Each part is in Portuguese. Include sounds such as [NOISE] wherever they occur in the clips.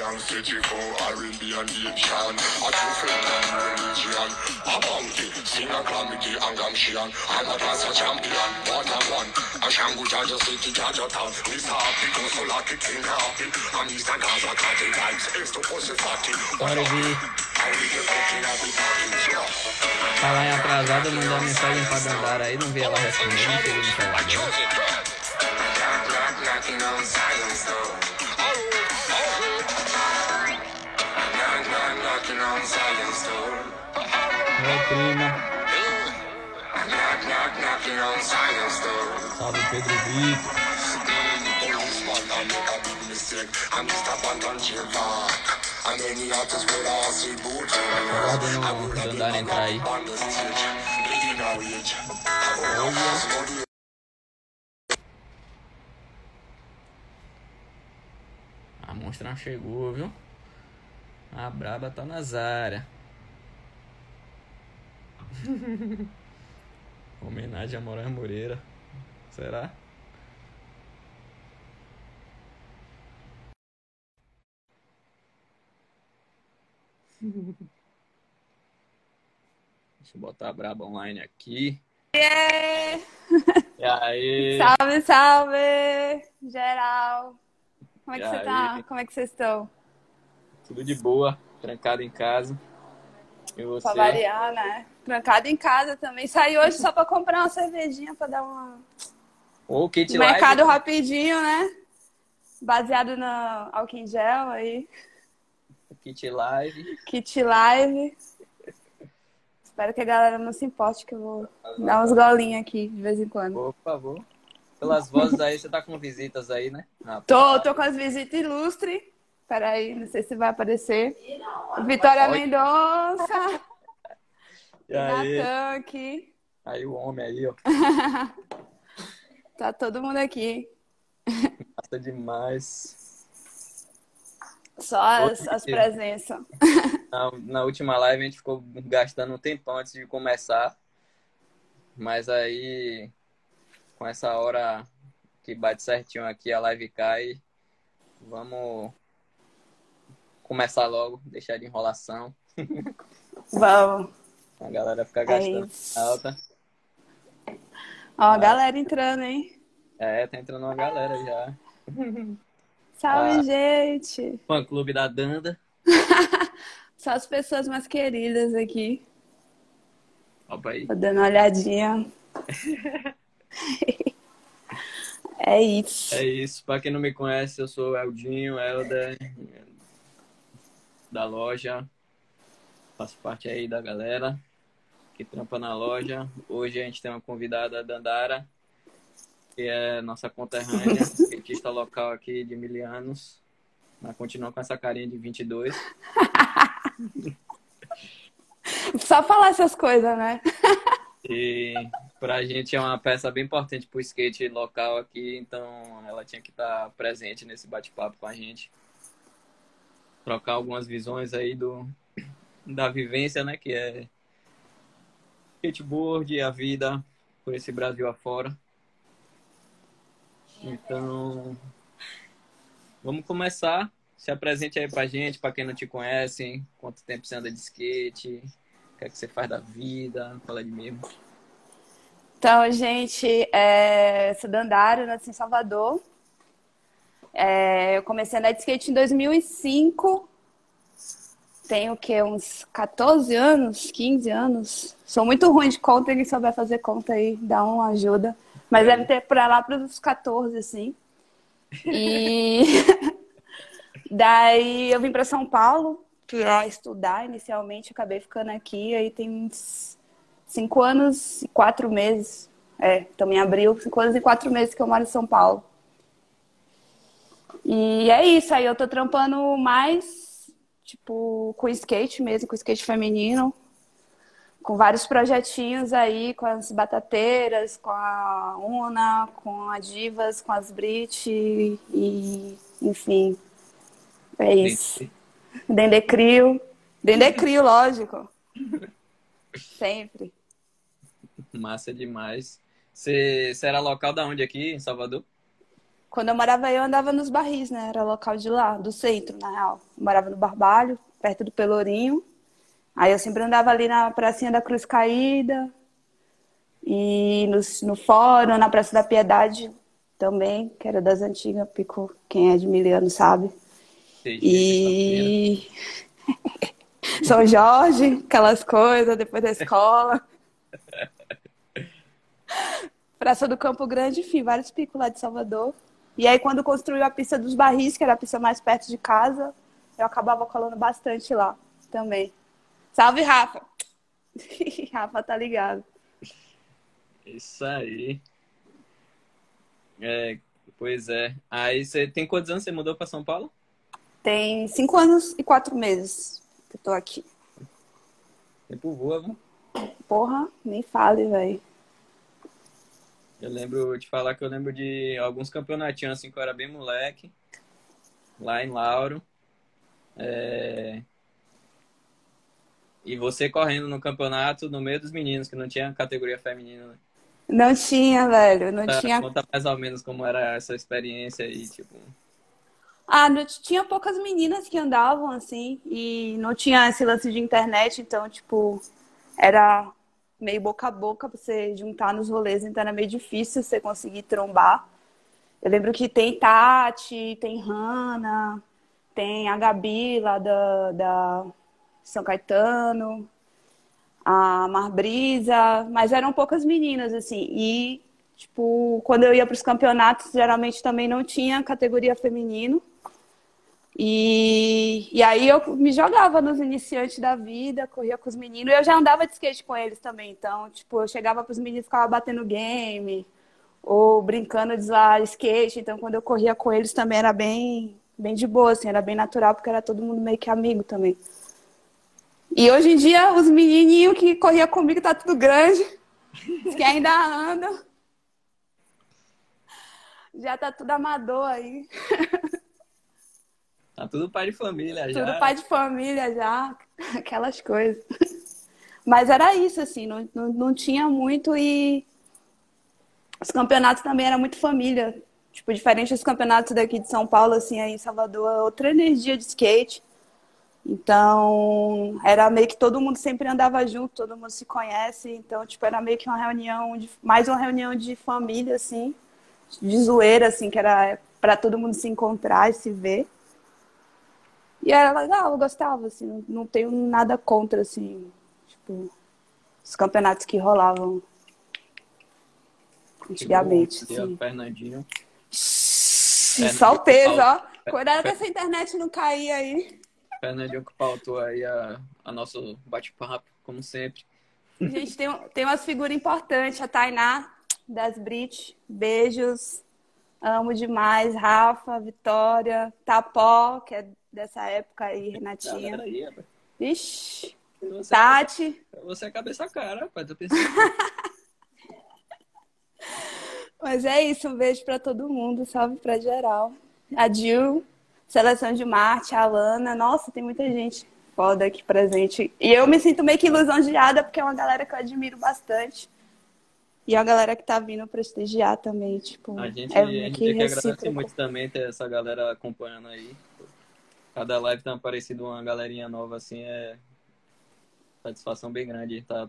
young city for and Egyptian A true friend and religion A bounty, Singer Calamity, Angam Shian. I'm a dancer champion, what I want. A Shangu Jaja City, Jaja Town. Mr. Happy, Consolati, King Happy. I'm Mr. Gaza, Kati Lights. It's the Pussy Fatty. What are? Tá lá em atrasado, mandou uma mensagem pra Dandara aí, não vi ela respondendo não queria me falar. Knocking on Zion's door. Oi, prima. Salve, Pedro boot. Aguardando o Dandara entrar aí. A monstra chegou, viu? A braba tá nas áreas. [LAUGHS] Homenagem a Moraes Moreira. Será? [LAUGHS] Deixa eu botar a braba online aqui. Yeah! E aí? Salve, salve! Geral! Como é que E você aí? tá? Como é que vocês estão? Tudo de boa, trancado em casa. E você? Pra variar, né? Trancado em casa também. Saí hoje só pra comprar uma cervejinha pra dar uma. Ô, Kit Um Live. mercado rapidinho, né? Baseado no álcool em gel aí. Kit Live. Kit live. Espero que a galera não se importe que eu vou dar uns golinhos aqui de vez em quando. Por favor. Pelas vozes aí, você tá com visitas aí, né? Rapaz. Tô, tô com as visitas ilustres. Peraí, não sei se vai aparecer. Vitória. Mendonça. E aí? Natan aqui. Aí o homem aí, ó. [LAUGHS] Tá todo mundo aqui. Massa demais. Só as, as presenças. Na, na última live a gente ficou gastando um tempão antes de começar. Mas aí, com essa hora que bate certinho aqui, a live cai. Vamos começar logo, deixar de enrolação. Vamos. A galera fica É gastando isso. alta. Ó, a galera entrando, hein? É, tá entrando uma galera já. Salve, Ah. gente. Fã clube da Danda. [LAUGHS] Só as pessoas mais queridas aqui. Opa aí. Tô dando uma olhadinha. [LAUGHS] É isso. É isso. Pra quem não me conhece, eu sou o Eldinho, Helder, da loja. Faço parte aí da galera que trampa na loja. Hoje a gente tem uma convidada, a Dandara, que é nossa conterrânea, [LAUGHS] skatista local aqui de mil anos. Mas continua com essa carinha de 22. [LAUGHS] Só falar essas coisas, né? E pra gente é uma peça bem importante pro skate local aqui, então ela tinha que estar presente nesse bate-papo com a gente. Trocar algumas visões aí do, da vivência, né? Que é skateboard, a vida por esse Brasil afora. Então, vamos começar. Se apresente aí pra gente, pra quem não te conhece, quanto tempo você anda de skate, o que é que você faz da vida, fala de mesmo. Então, gente, é... sou Dandara, nasci em Salvador. É, Eu comecei a andar de skate em 2005. Tenho o? Uns 14 anos, 15 anos. Sou muito ruim de conta, quem souber fazer conta aí, dá uma ajuda. Mas deve ter pra lá para os 14, assim. E [LAUGHS] daí eu vim para São Paulo para estudar inicialmente, acabei ficando aqui, aí tem uns cinco anos e quatro meses. É, em abril, cinco anos e quatro meses que eu moro em São Paulo. E é isso, aí eu tô trampando mais, tipo, com skate mesmo, com skate feminino, com vários projetinhos aí, com as batateiras, com a Una, com a Divas, com as Brit e, enfim, É isso. Dendê Crio. Dendê Crio, lógico. Sempre. Massa demais. Você, você era local da onde aqui, em Salvador? Quando eu morava aí, eu andava nos barris, né? Era local de lá, do centro, na real. Eu morava no Barbalho, perto do Pelourinho. Aí eu sempre andava ali na pracinha da Cruz Caída. E no, no fórum, na Praça da Piedade também, que era das antigas, pico, quem é de Miliano sabe. E [LAUGHS] São Jorge, aquelas coisas, depois da escola. [LAUGHS] Praça do Campo Grande, enfim, vários picos lá de Salvador. E aí, quando construiu a pista dos barris, que era a pista mais perto de casa, eu acabava colando bastante lá também. Salve, Rafa! [LAUGHS] Rafa tá ligado. Isso aí. É, pois é. Aí você tem quantos anos você mudou para São Paulo? Tem cinco anos e quatro meses que eu tô aqui. Tempo voa, viu? Porra, nem fale, velho. Eu lembro de falar que eu lembro de alguns campeonatinhos assim que eu era bem moleque, lá em Lauro. É... E você correndo no campeonato no meio dos meninos, que não tinha categoria feminina, né? Não tinha, velho, não Conta- tinha. Conta mais ou menos como era essa experiência aí, tipo. Ah, não, tinha poucas meninas que andavam assim, e não tinha esse lance de internet, então, tipo, era meio boca a boca pra você juntar nos rolês, então era meio difícil você conseguir trombar. Eu lembro que tem Tati, tem Hanna, tem a Gabi lá da, da São Caetano, a Marbrisa, mas eram poucas meninas, assim, e, tipo, quando eu ia para os campeonatos, geralmente também não tinha categoria feminino, e, e aí eu me jogava nos iniciantes da vida, corria com os meninos, eu já andava de skate com eles também, então, tipo, eu chegava para os meninos e ficava batendo game, ou brincando de lá skate, então quando eu corria com eles também era bem, bem de boa, assim, era bem natural, porque era todo mundo meio que amigo também. E hoje em dia, os menininhos que corria comigo tá tudo grande, que ainda andam. Já tá tudo amador aí. [LAUGHS] Tá tudo pai de família já. Tudo pai de família já, [LAUGHS] aquelas coisas. Mas era isso, assim, não, não, não tinha muito e os campeonatos também era muito família. Tipo, diferente dos campeonatos daqui de São Paulo, assim, aí em Salvador, é outra energia de skate. Então, era meio que todo mundo sempre andava junto, todo mundo se conhece. Então, tipo, era meio que uma reunião, de, mais uma reunião de família, assim, de zoeira, assim, que era para todo mundo se encontrar e se ver. E era legal, eu gostava, assim, não, não tenho nada contra, assim, tipo, os campeonatos que rolavam antigamente. Tipo, Assim. Fernandinho. Peso, ó. Cuidado que essa internet não cair aí. Fernandinho que pautou aí a, a nosso bate-papo, como sempre. Gente, tem, tem umas figuras importantes. A Tainá, das Brit. Beijos. Amo demais. Rafa, Vitória, Tapó, que é dessa época aí, Renatinha. Galera aí, rapaz. Ixi. Você, Tati. você é cabeça cara, rapaz. Tô pensando. [LAUGHS] Mas é isso, um beijo pra todo mundo, salve pra geral. A Jill, Seleção de Marte, a Alana, nossa, tem muita gente foda aqui presente. E eu me sinto meio que lisonjeada, porque é uma galera que eu admiro bastante. E é uma galera que tá vindo prestigiar também, tipo, A gente, é a gente que tem que agradecer recíproco. muito também ter essa galera acompanhando aí. Cada live tem aparecido uma galerinha nova assim, é satisfação bem grande. Tá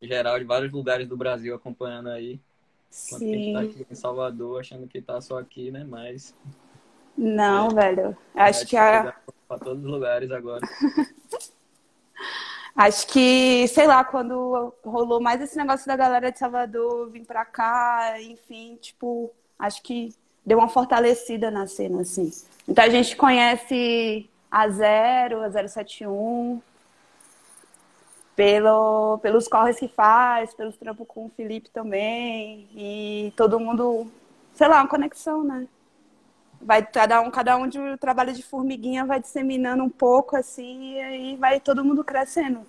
geral de vários lugares do Brasil acompanhando aí. Enquanto a gente tá Sim. aqui em Salvador, achando que tá só aqui, né? Mas Não, velho. Acho vai que a, pra todos os lugares agora. [LAUGHS] Acho que, sei lá, quando rolou mais esse negócio da galera de Salvador vir pra cá, enfim, tipo, acho que deu uma fortalecida na cena, assim. Então a gente conhece a Zero, a 071, pelo, pelos corres que faz, pelos trampos com o Felipe também, e todo mundo, sei lá, uma conexão, né? Vai cada um, cada um de um trabalho de formiguinha vai disseminando um pouco assim, e aí vai todo mundo crescendo.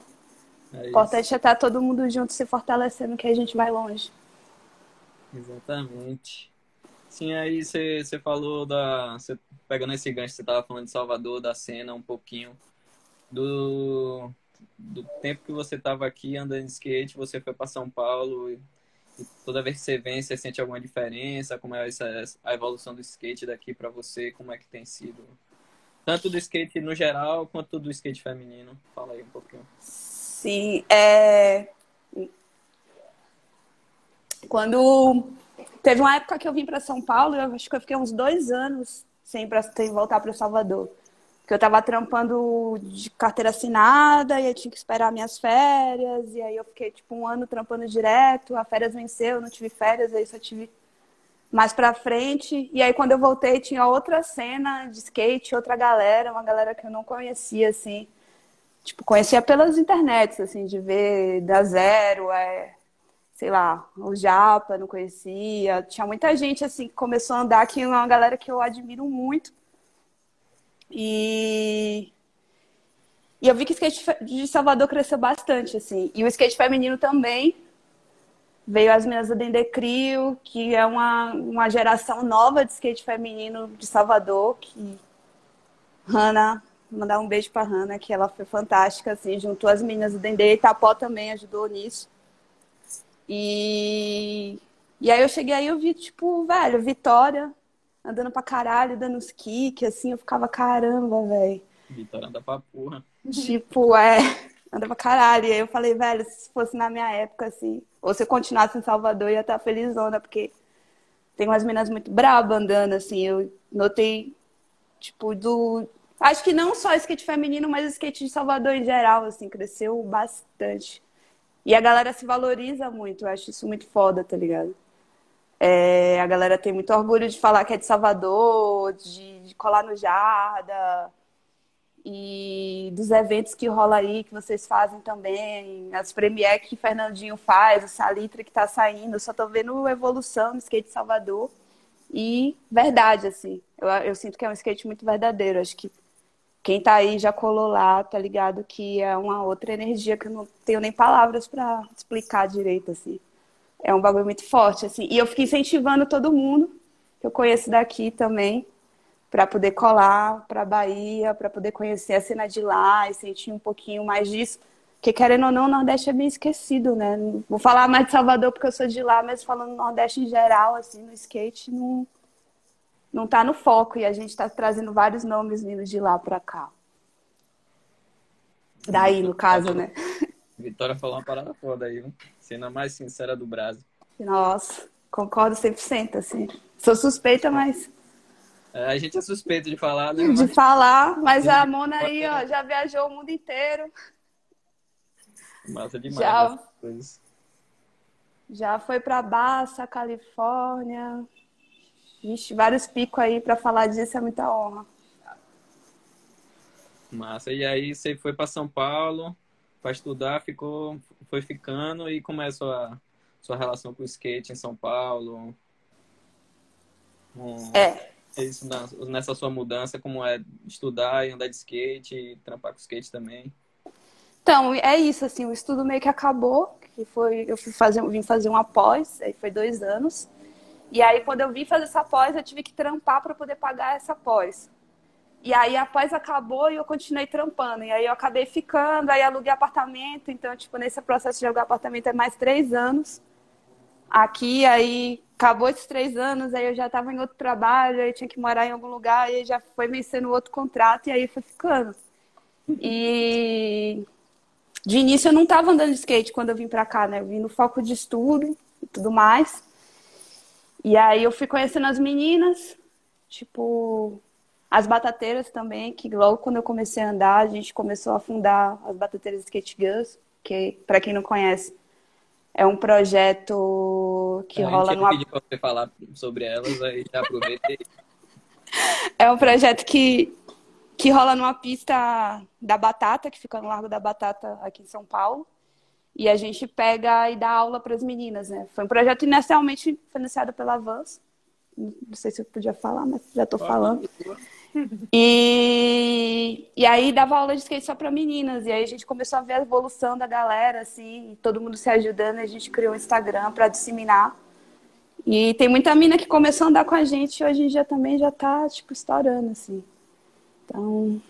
É importante é estar todo mundo junto se fortalecendo que a gente vai longe. Exatamente. Sim, aí você, falou da. Você, pegando esse gancho, você estava falando de Salvador, da cena um pouquinho. Do, do tempo que você estava aqui andando de skate, você foi para São Paulo e, e, toda vez que você vem, você sente alguma diferença? Como é essa, a evolução do skate daqui para você? Como é que tem sido? Tanto do skate no geral quanto do skate feminino. Fala aí um pouquinho. Sim, é... Quando teve uma época que eu vim para São Paulo, eu acho que eu fiquei uns dois anos sem, pra, sem voltar para Salvador. Porque eu estava trampando de carteira assinada e eu tinha que esperar minhas férias. E aí eu fiquei tipo um ano trampando direto. A férias venceu, não tive férias, aí só tive mais pra frente. E aí quando eu voltei tinha outra cena de skate, outra galera, uma galera que eu não conhecia, assim. Tipo, conhecia pelas internets, assim, de ver da zero, é, sei lá, o Japa, não conhecia. Tinha muita gente, assim, que começou a andar, que é uma galera que eu admiro muito. E... E eu vi que o skate de Salvador cresceu bastante, assim. E o skate feminino também. Veio as meninas do Dendê Crio, que é uma, uma geração nova de skate feminino de Salvador, que Hanna, mandar um beijo pra Hanna, que ela foi fantástica, assim, juntou as meninas do Dendê, Itapó também ajudou nisso. E, e aí eu cheguei aí eu vi, tipo, velho, Vitória andando pra caralho, dando os kicks, assim, eu ficava, caramba, velho. Vitória anda pra porra. Tipo, é, [LAUGHS] anda pra caralho. E aí eu falei, velho, se fosse na minha época, assim, ou se eu continuasse em Salvador, eu ia estar felizona, porque tem umas meninas muito brabas andando, assim, eu notei, tipo, do. Acho que não só skate feminino, mas skate de Salvador em geral, assim, cresceu bastante. E a galera se valoriza muito, eu acho isso muito foda, tá ligado? É, a galera tem muito orgulho de falar que é de Salvador, de, de, colar no Jarda, e dos eventos que rola aí, que vocês fazem também, as premiere que Fernandinho faz, o Salitre que tá saindo, eu só tô vendo evolução no skate de Salvador. E verdade, assim, eu, eu sinto que é um skate muito verdadeiro, acho que quem tá aí já colou lá, tá ligado que é uma outra energia que eu não tenho nem palavras para explicar direito, assim. É um bagulho muito forte, assim. E eu fiquei incentivando todo mundo que eu conheço daqui também para poder colar para Bahia, para poder conhecer a cena de lá e sentir um pouquinho mais disso. Porque, querendo ou não, o Nordeste é bem esquecido, né? Vou falar mais de Salvador porque eu sou de lá, mas falando Nordeste em geral, assim, no skate, não, não tá no foco e a gente está trazendo vários nomes vindo de lá para cá. Daí, no caso, né? Vitória falou uma parada foda aí, Cena mais sincera do Brasil. Nossa, concordo 100%, assim. Sou suspeita, mas... É, a gente é suspeito de falar, né? De mas... falar, mas a Mona aí, ó, já viajou o mundo inteiro. Massa demais. Já, já foi para Bassa, Califórnia, Vixe, vários picos aí para falar disso é muita honra. Massa. E aí você foi para São Paulo para estudar, ficou, foi ficando e começou a sua relação com o skate em São Paulo. É. Isso nessa sua mudança, como é estudar e andar de skate e trampar com skate também. Então, é isso, assim, o estudo meio que acabou, que foi, eu fui fazer, vim fazer um após, aí foi dois anos. E aí, quando eu vim fazer essa pós, eu tive que trampar para poder pagar essa pós. E aí a pós acabou e eu continuei trampando. E aí eu acabei ficando, aí aluguei apartamento. Então, tipo, nesse processo de alugar apartamento é mais três anos. Aqui, aí acabou esses três anos, aí eu já estava em outro trabalho, aí tinha que morar em algum lugar, aí já foi vencendo outro contrato e aí foi ficando. E de início eu não estava andando de skate quando eu vim para cá, né? Eu vim no foco de estudo e tudo mais. E aí eu fui conhecendo as meninas, tipo, as batateiras também, que logo quando eu comecei a andar, a gente começou a fundar as batateiras Skate Girls, que para quem não conhece, é um projeto que a rola gente numa... pediu pra você falar sobre elas, aí já aproveitei. [LAUGHS] é um projeto que, que rola numa pista da Batata, que fica no Largo da Batata aqui em São Paulo. E a gente pega e dá aula para as meninas, né? Foi um projeto inicialmente financiado pela Vans. Não sei se eu podia falar, mas já estou falando. [LAUGHS] E, e aí dava aula de skate só para meninas. E aí a gente começou a ver a evolução da galera, assim, todo mundo se ajudando. A gente criou um Instagram para disseminar. E tem muita mina que começou a andar com a gente e hoje em dia também já tá, tipo, estourando, assim. Então,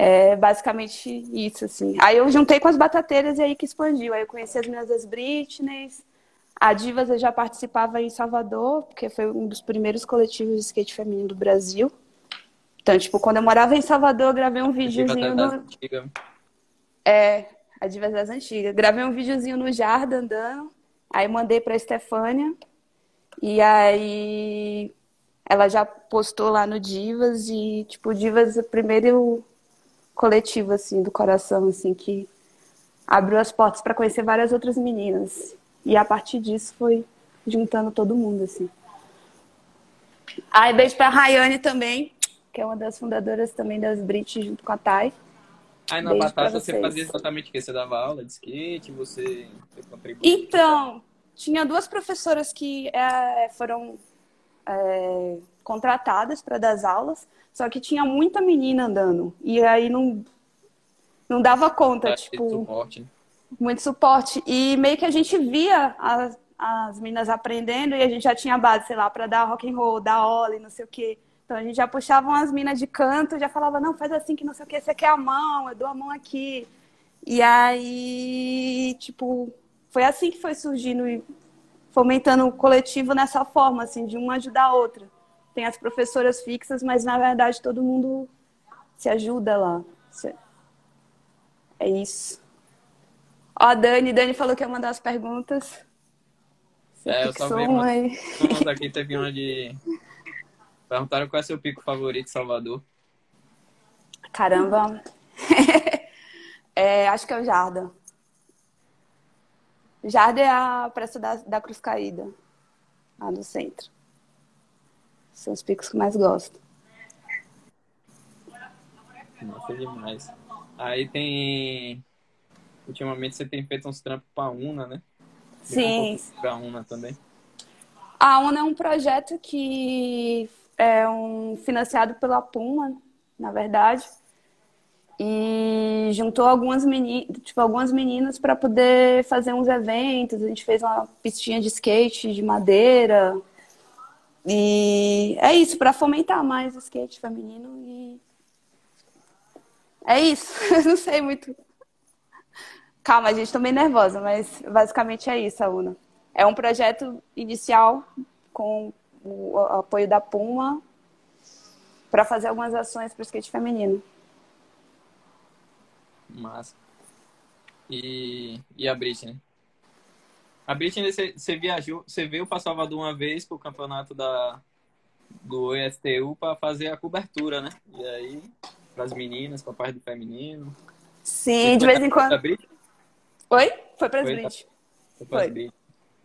é basicamente isso, assim. Aí eu juntei com as batateiras e aí que expandiu. Aí eu conheci as meninas das Britneys. A Divas eu já participava em Salvador, porque foi um dos primeiros coletivos de skate feminino do Brasil. Então, tipo, quando eu morava em Salvador, eu gravei um videozinho no... É, a Divas das Antigas. Gravei um videozinho no Jardim andando. Aí mandei pra Estefânia. E aí ela já postou lá no Divas e, tipo, Divas, o primeiro coletivo, assim, do coração, assim, que abriu as portas para conhecer várias outras meninas. E a partir disso foi juntando todo mundo, assim. Aí, beijo pra Rayane também, que é uma das fundadoras também das Brit, junto com a Thay. Aí na beijo Batata você fazia exatamente o que? Você dava aula de skate, você, você contribuía? Então, tinha duas professoras que é, foram é, contratadas para dar as aulas, só que tinha muita menina andando. E aí não, não dava conta, é, tipo. Suporte. Né? Muito suporte. E meio que a gente via as, as meninas aprendendo e a gente já tinha base, sei lá, para dar rock and roll, dar ollie, não sei o quê. Então a gente já puxava umas minas de canto, já falava, não, faz assim que não sei o que, você quer a mão, eu dou a mão aqui. E aí, tipo, foi assim que foi surgindo e fomentando o coletivo nessa forma, assim, de uma ajudar a outra. Tem as professoras fixas, mas na verdade todo mundo se ajuda lá. É isso. Ó, a Dani, Dani falou que ia mandar as perguntas. É, eu só vi uma, aqui, teve uma de... Perguntaram qual é seu pico favorito Salvador. Caramba. [LAUGHS] é, acho que é o Jarda. Jarda é a Praça da, da Cruz Caída, lá no centro. São os picos que mais gosto. Nossa, demais. Aí tem. Ultimamente você tem feito uns trampos pra UNA, né? Sim. Um pra UNA também. A UNA é um projeto que é um financiado pela Puma, na verdade e juntou algumas meninas, tipo, algumas meninas para poder fazer uns eventos. A gente fez uma pistinha de skate de madeira. E é isso, para fomentar mais o skate feminino e é isso. [LAUGHS] não sei muito. Calma, gente tá meio nervosa, mas basicamente é isso, a UNA. É um projeto inicial com o apoio da Puma para fazer algumas ações para o skate feminino. Massa. E, e a Britney? A Britney, você, você viajou, você veio para Salvador uma vez pro campeonato da, do ESTU para fazer a cobertura, né? E aí, para as meninas, com a parte do feminino. Sim, de vez em quando. Oi? Foi para as Brit. Foi para as Brit.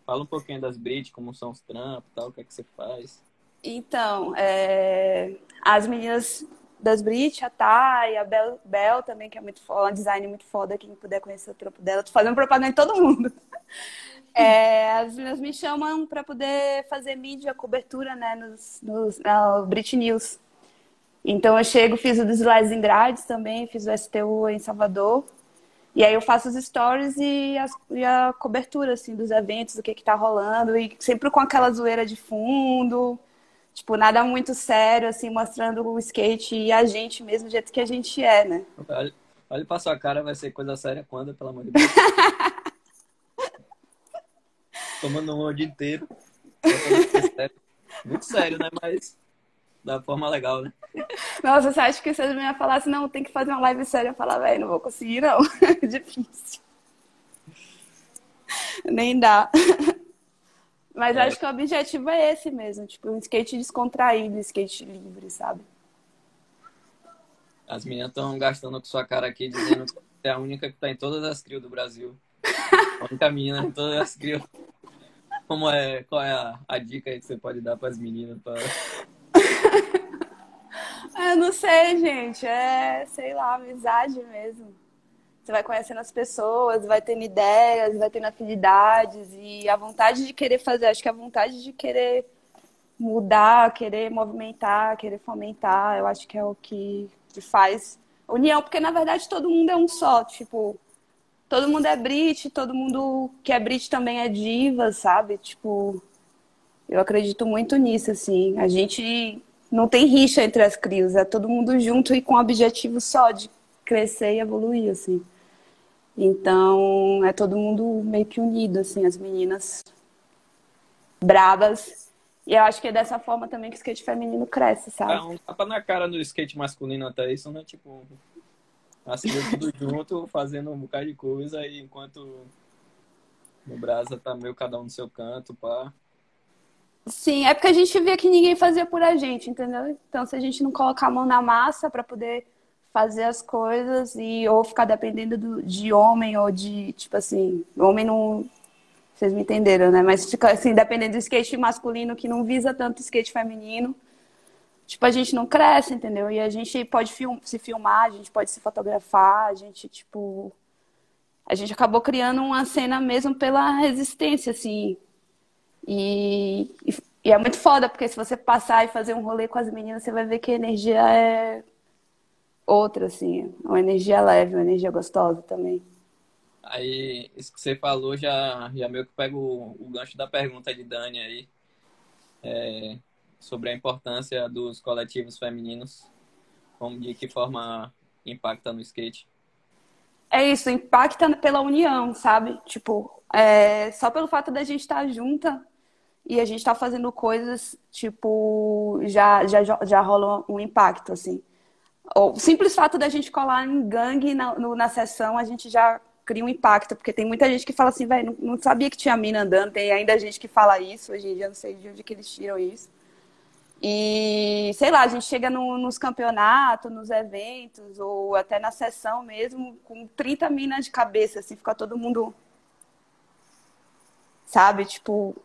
Fala um pouquinho das Brit, como são os trampos tal, o que é que você faz. Então, é... as meninas das Brit, a Thay, a Bel, Bel também, que é muito foda, um design muito foda, quem puder conhecer o trampo dela. Tô fazendo propaganda em todo mundo. É, as meninas me chamam para poder fazer mídia, cobertura, né, nos, nos no Brit News. Então eu chego, fiz o dos Slides em Grades também, fiz o STU em Salvador. E aí eu faço os stories e, as, e a cobertura, assim, dos eventos, do que que tá rolando. E sempre com aquela zoeira de fundo. Tipo, nada muito sério, assim, mostrando o skate e a gente mesmo, do jeito que a gente é, né? Olha, olha pra sua cara, vai ser coisa séria quando, pelo amor de Deus. [LAUGHS] Tomando um o dia inteiro. Muito sério, né? Mas da forma legal, né? Nossa, você acha que se a menina falasse, não, tem que fazer uma live séria, eu falar, velho, não vou conseguir, não. [LAUGHS] Difícil. Nem dá. Mas é. acho que o objetivo é esse mesmo, tipo, um skate descontraído, um skate livre, sabe? As meninas estão gastando com sua cara aqui, dizendo que é a única que tá em todas as crios do Brasil. A única menina em todas as crios. Como é, qual é a, a dica que você pode dar para as meninas? Pra... [LAUGHS] Eu não sei, gente. É, sei lá, amizade mesmo. Você vai conhecendo as pessoas, vai tendo ideias, vai tendo afinidades e a vontade de querer fazer, acho que a vontade de querer mudar, querer movimentar, querer fomentar, eu acho que é o que, que faz união, porque na verdade todo mundo é um só, tipo, todo mundo é Brit, todo mundo que é Brit também é diva, sabe? Tipo, Eu acredito muito nisso, assim. A gente não tem rixa entre as crios, é todo mundo junto e com o objetivo só de crescer e evoluir, assim. Então, é todo mundo meio que unido, assim, as meninas bravas. E eu acho que é dessa forma também que o skate feminino cresce, sabe? É um tapa na cara no skate masculino até isso, né? Tipo, assim, tudo junto, fazendo um bocado de coisa, aí enquanto no Brasa tá meio cada um no seu canto, pá. Sim, é porque a gente via que ninguém fazia por a gente, entendeu? Então, se a gente não colocar a mão na massa para poder fazer as coisas e ou ficar dependendo do, de homem ou de, tipo assim, homem não. Vocês me entenderam, né? Mas fica assim, dependendo do skate masculino que não visa tanto skate feminino, tipo, a gente não cresce, entendeu? E a gente pode film, se filmar, a gente pode se fotografar, a gente, tipo. A gente acabou criando uma cena mesmo pela resistência, assim. E, e, e é muito foda, porque se você passar e fazer um rolê com as meninas, você vai ver que a energia é outra, assim, uma energia leve, uma energia gostosa também. Aí, isso que você falou já, já meio que pega o, o gancho da pergunta de Dani aí, é, sobre a importância dos coletivos femininos, como de que forma impacta no skate. É isso, impacta pela união, sabe? Tipo, é, só pelo fato da gente estar junta e a gente estar fazendo coisas, tipo, já, já, já rola um impacto, assim o simples fato da gente colar em gangue na, no, na sessão, a gente já cria um impacto, porque tem muita gente que fala assim, velho, não, não, sabia que tinha mina andando, tem ainda gente que fala isso, hoje em dia não sei de onde que eles tiram isso. E, sei lá, a gente chega no, nos campeonatos, nos eventos, ou até na sessão mesmo, com 30 minas de cabeça, assim, fica todo mundo. Sabe? Tipo,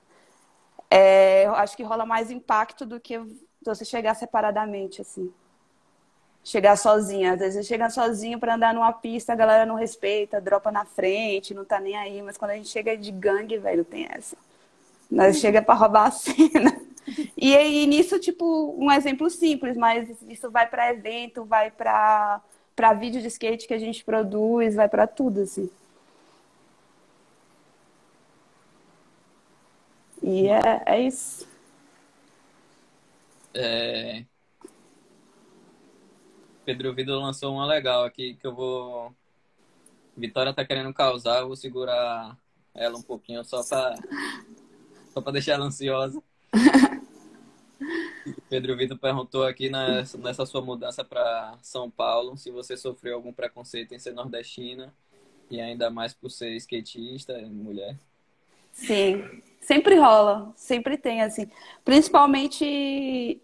é, acho que rola mais impacto do que você chegar separadamente, assim chegar sozinha. Às vezes chega sozinho para andar numa pista, a galera não respeita, dropa na frente, não tá nem aí. Mas quando a gente chega de gangue, velho, tem essa. Nós chega para roubar a cena. [LAUGHS] E, e nisso, tipo, um exemplo simples, mas isso vai para evento, vai para para vídeo de skate que a gente produz, vai para tudo, assim. E é, é isso. É, Pedro Vido lançou uma legal aqui que eu vou. Vitória tá querendo causar, eu vou segurar ela um pouquinho só pra, só pra deixar ela ansiosa. [LAUGHS] Pedro Vitor perguntou aqui nessa, nessa sua mudança para São Paulo se você sofreu algum preconceito em ser nordestina e ainda mais por ser skatista, mulher. Sim, sempre rola, sempre tem assim, principalmente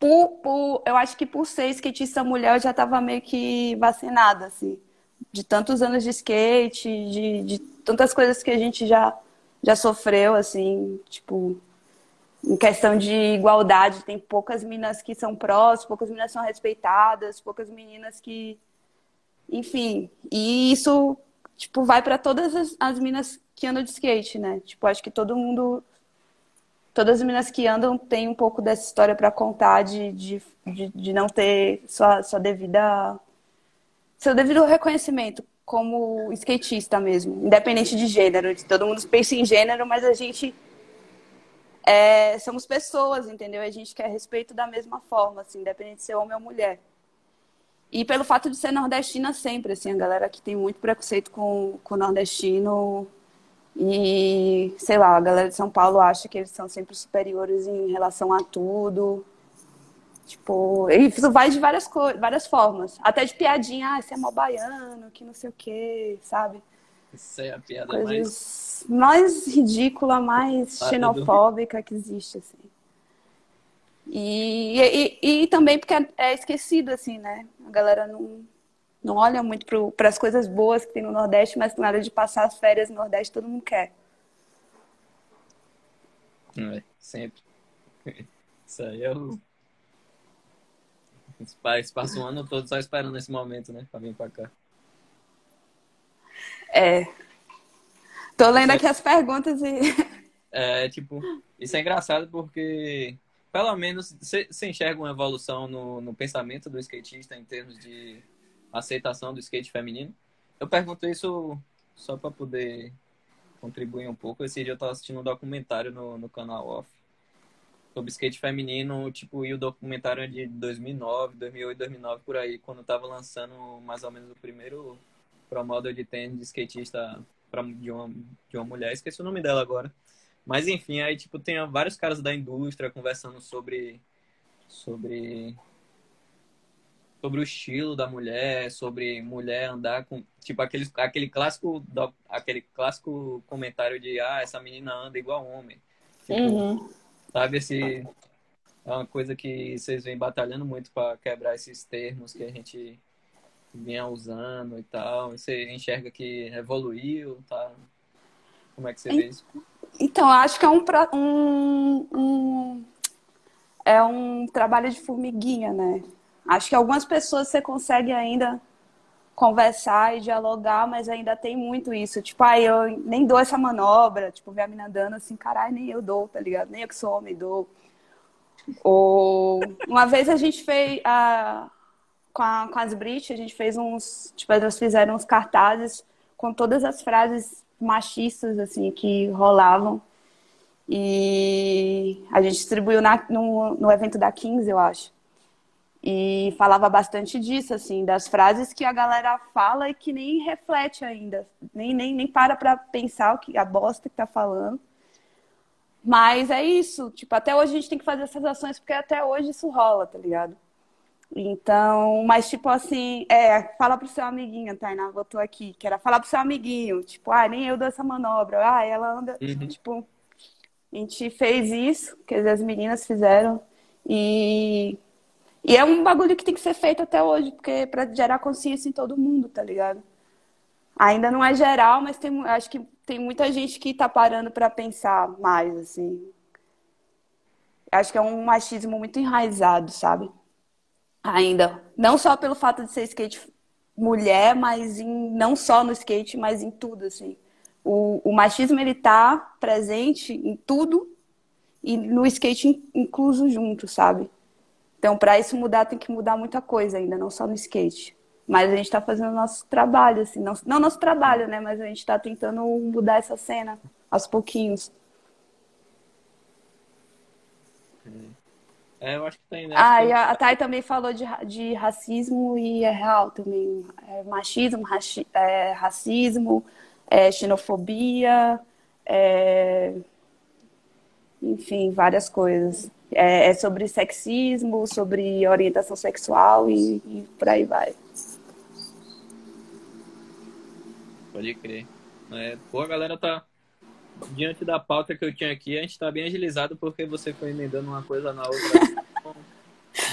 por, por, eu acho que por ser skatista mulher, eu já estava meio que vacinada, assim. De tantos anos de skate, de, de tantas coisas que a gente já, já sofreu, assim, tipo, em questão de igualdade, tem poucas meninas que são prós, poucas meninas são respeitadas, poucas meninas que. Enfim, e isso, tipo, vai para todas as, as meninas que andam de skate, né? Tipo, acho que todo mundo todas as meninas que andam têm um pouco dessa história para contar de, de, de, de, não ter sua, sua devida seu devido reconhecimento como skatista mesmo, independente de gênero. Todo mundo pensa em gênero, mas a gente é, somos pessoas, entendeu? A gente quer respeito da mesma forma, assim, independente de ser homem ou mulher. E pelo fato de ser nordestina sempre, assim, a galera que tem muito preconceito com, com nordestino e, sei lá, a galera de São Paulo acha que eles são sempre superiores em relação a tudo. Tipo, isso vai de várias, várias formas. Até de piadinha, ah, você é mal baiano, que não sei o quê, sabe? Isso é a piada Coisas mais... mais ridícula, mais xenofóbica que existe, assim. E, e, e, também porque é esquecido, assim, né? A galera não, não olha muito para as coisas boas que tem no Nordeste, mas na hora de passar as férias no Nordeste todo mundo quer. É, sempre. [LAUGHS] Isso aí é o. Os pais passam um ano todo só esperando esse momento, né? Pra vir pra cá. É. Tô lendo aqui as perguntas e. [LAUGHS] É, tipo, isso é engraçado porque, pelo menos, você enxerga uma evolução no, no pensamento do skatista em termos de aceitação do skate feminino. Eu pergunto isso só para poder contribuir um pouco. Esse dia eu estava assistindo um documentário no, no canal Off sobre skate feminino, tipo, e o documentário de 2009, 2008, 2009, por aí, quando tava lançando mais ou menos o primeiro pro model de tênis de skatista pra, de, uma, de uma mulher, esqueci o nome dela agora. Mas enfim, aí tipo, tem vários caras da indústria conversando sobre sobre sobre o estilo da mulher, sobre mulher andar com tipo aquele aquele clássico aquele clássico comentário de ah, essa menina anda igual homem. Tipo, uhum. Sabe esse é uma coisa que vocês vêm batalhando muito para quebrar esses termos que a gente vinha usando e tal. Você enxerga que evoluiu, tá? Como é que você vê isso? Então, acho que é um, um, um, é um trabalho de formiguinha, né? Acho que algumas pessoas você consegue ainda conversar e dialogar, mas ainda tem muito isso. Tipo, ah, eu nem dou essa manobra. Tipo, ver a mina andando assim, caralho, nem eu dou, tá ligado? Nem eu que sou homem dou. Ou uma vez a gente fez a, com, a, com as Brit, a gente fez uns. Tipo, elas fizeram uns cartazes com todas as frases machistas, assim, que rolavam. E a gente distribuiu na, no, no evento da 15, eu acho. E falava bastante disso, assim, das frases que a galera fala e que nem reflete ainda, nem, nem, nem para pra pensar o que a bosta que tá falando. Mas é isso, tipo, até hoje a gente tem que fazer essas ações porque até hoje isso rola, tá ligado? Então, mas tipo assim, é, fala pro seu amiguinho, Tainá voltou aqui, que era falar pro seu amiguinho, tipo, ah, nem eu dou essa manobra, ah, ela anda, uhum. tipo, a gente fez isso, que as meninas fizeram, e e é um bagulho que tem que ser feito até hoje, porque para gerar consciência em todo mundo, tá ligado? Ainda não é geral, mas tem, acho que tem muita gente que tá parando para pensar mais, assim. Acho que é um machismo muito enraizado, sabe? Ainda. Não só pelo fato de ser skate mulher, mas em, não só no skate, mas em tudo, assim. O, o machismo, ele tá presente em tudo e no skate incluso junto, sabe? Então, para isso mudar, tem que mudar muita coisa ainda, não só no skate. Mas a gente está fazendo nosso trabalho, assim, não, não nosso trabalho, né? Mas a gente está tentando mudar essa cena aos pouquinhos. É, eu acho que tem, né? Ah, e a, a Thay também falou de, de racismo e é real também. É, machismo, raci, é, racismo, é, xenofobia, é, enfim, várias coisas. É, é, sobre sexismo, sobre orientação sexual e, e por aí vai. Pode crer. É, pô, a galera tá. Diante da pauta que eu tinha aqui, a gente tá bem agilizado porque você foi emendando uma coisa na outra.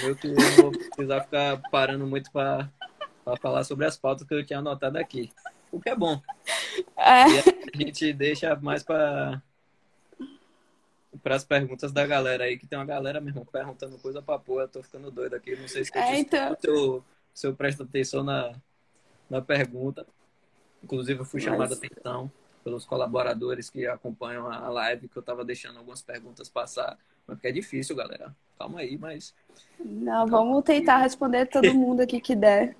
eu que não vou precisar ficar parando muito para falar sobre as pautas que eu tinha anotado aqui. O que é bom. É. A gente deixa mais para para as perguntas da galera aí, que tem uma galera, meu irmão, perguntando coisa pra pôr, eu tô ficando doido aqui, não sei se é, então... eu, se eu presto atenção na, na pergunta. Inclusive, eu fui Mas... chamado a atenção pelos colaboradores que acompanham a live, que eu tava deixando algumas perguntas passar, mas porque é difícil, galera. Calma aí, mas... Não, vamos tentar responder todo [LAUGHS] mundo aqui que der.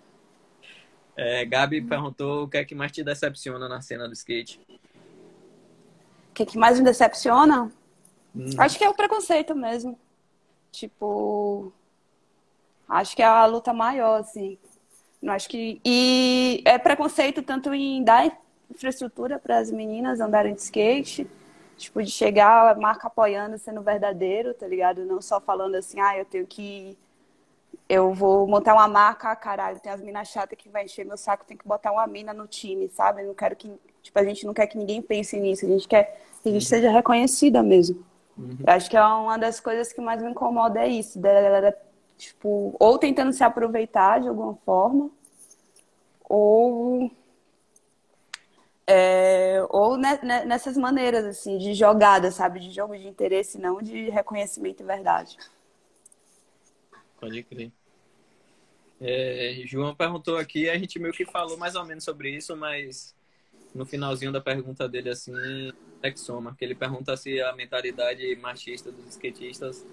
É, Gabi perguntou o que é que mais te decepciona na cena do skate. O que, é que mais me decepciona? Hum. Acho que é o preconceito mesmo. Tipo, acho que é a luta maior, assim. Não acho que e é preconceito tanto em dar infraestrutura para as meninas andarem de skate, tipo de chegar a marca apoiando, sendo verdadeiro, tá ligado? Não só falando assim, ah, eu tenho que eu vou montar uma marca, caralho, tem as minas chatas que vai encher meu saco, tem que botar uma mina no time, sabe? Eu não quero que, tipo, a gente não quer que ninguém pense nisso, a gente quer que a gente seja reconhecida mesmo. Uhum. Acho que é uma das coisas que mais me incomoda é isso, da galera, tipo, ou tentando se aproveitar de alguma forma, ou é, ou nessas maneiras assim de jogada, sabe, de jogo de interesse, não de reconhecimento e verdade. Pode crer. É, João perguntou aqui, a gente meio que falou mais ou menos sobre isso, mas no finalzinho da pergunta dele assim, Texoma, que ele pergunta se a mentalidade machista dos skatistas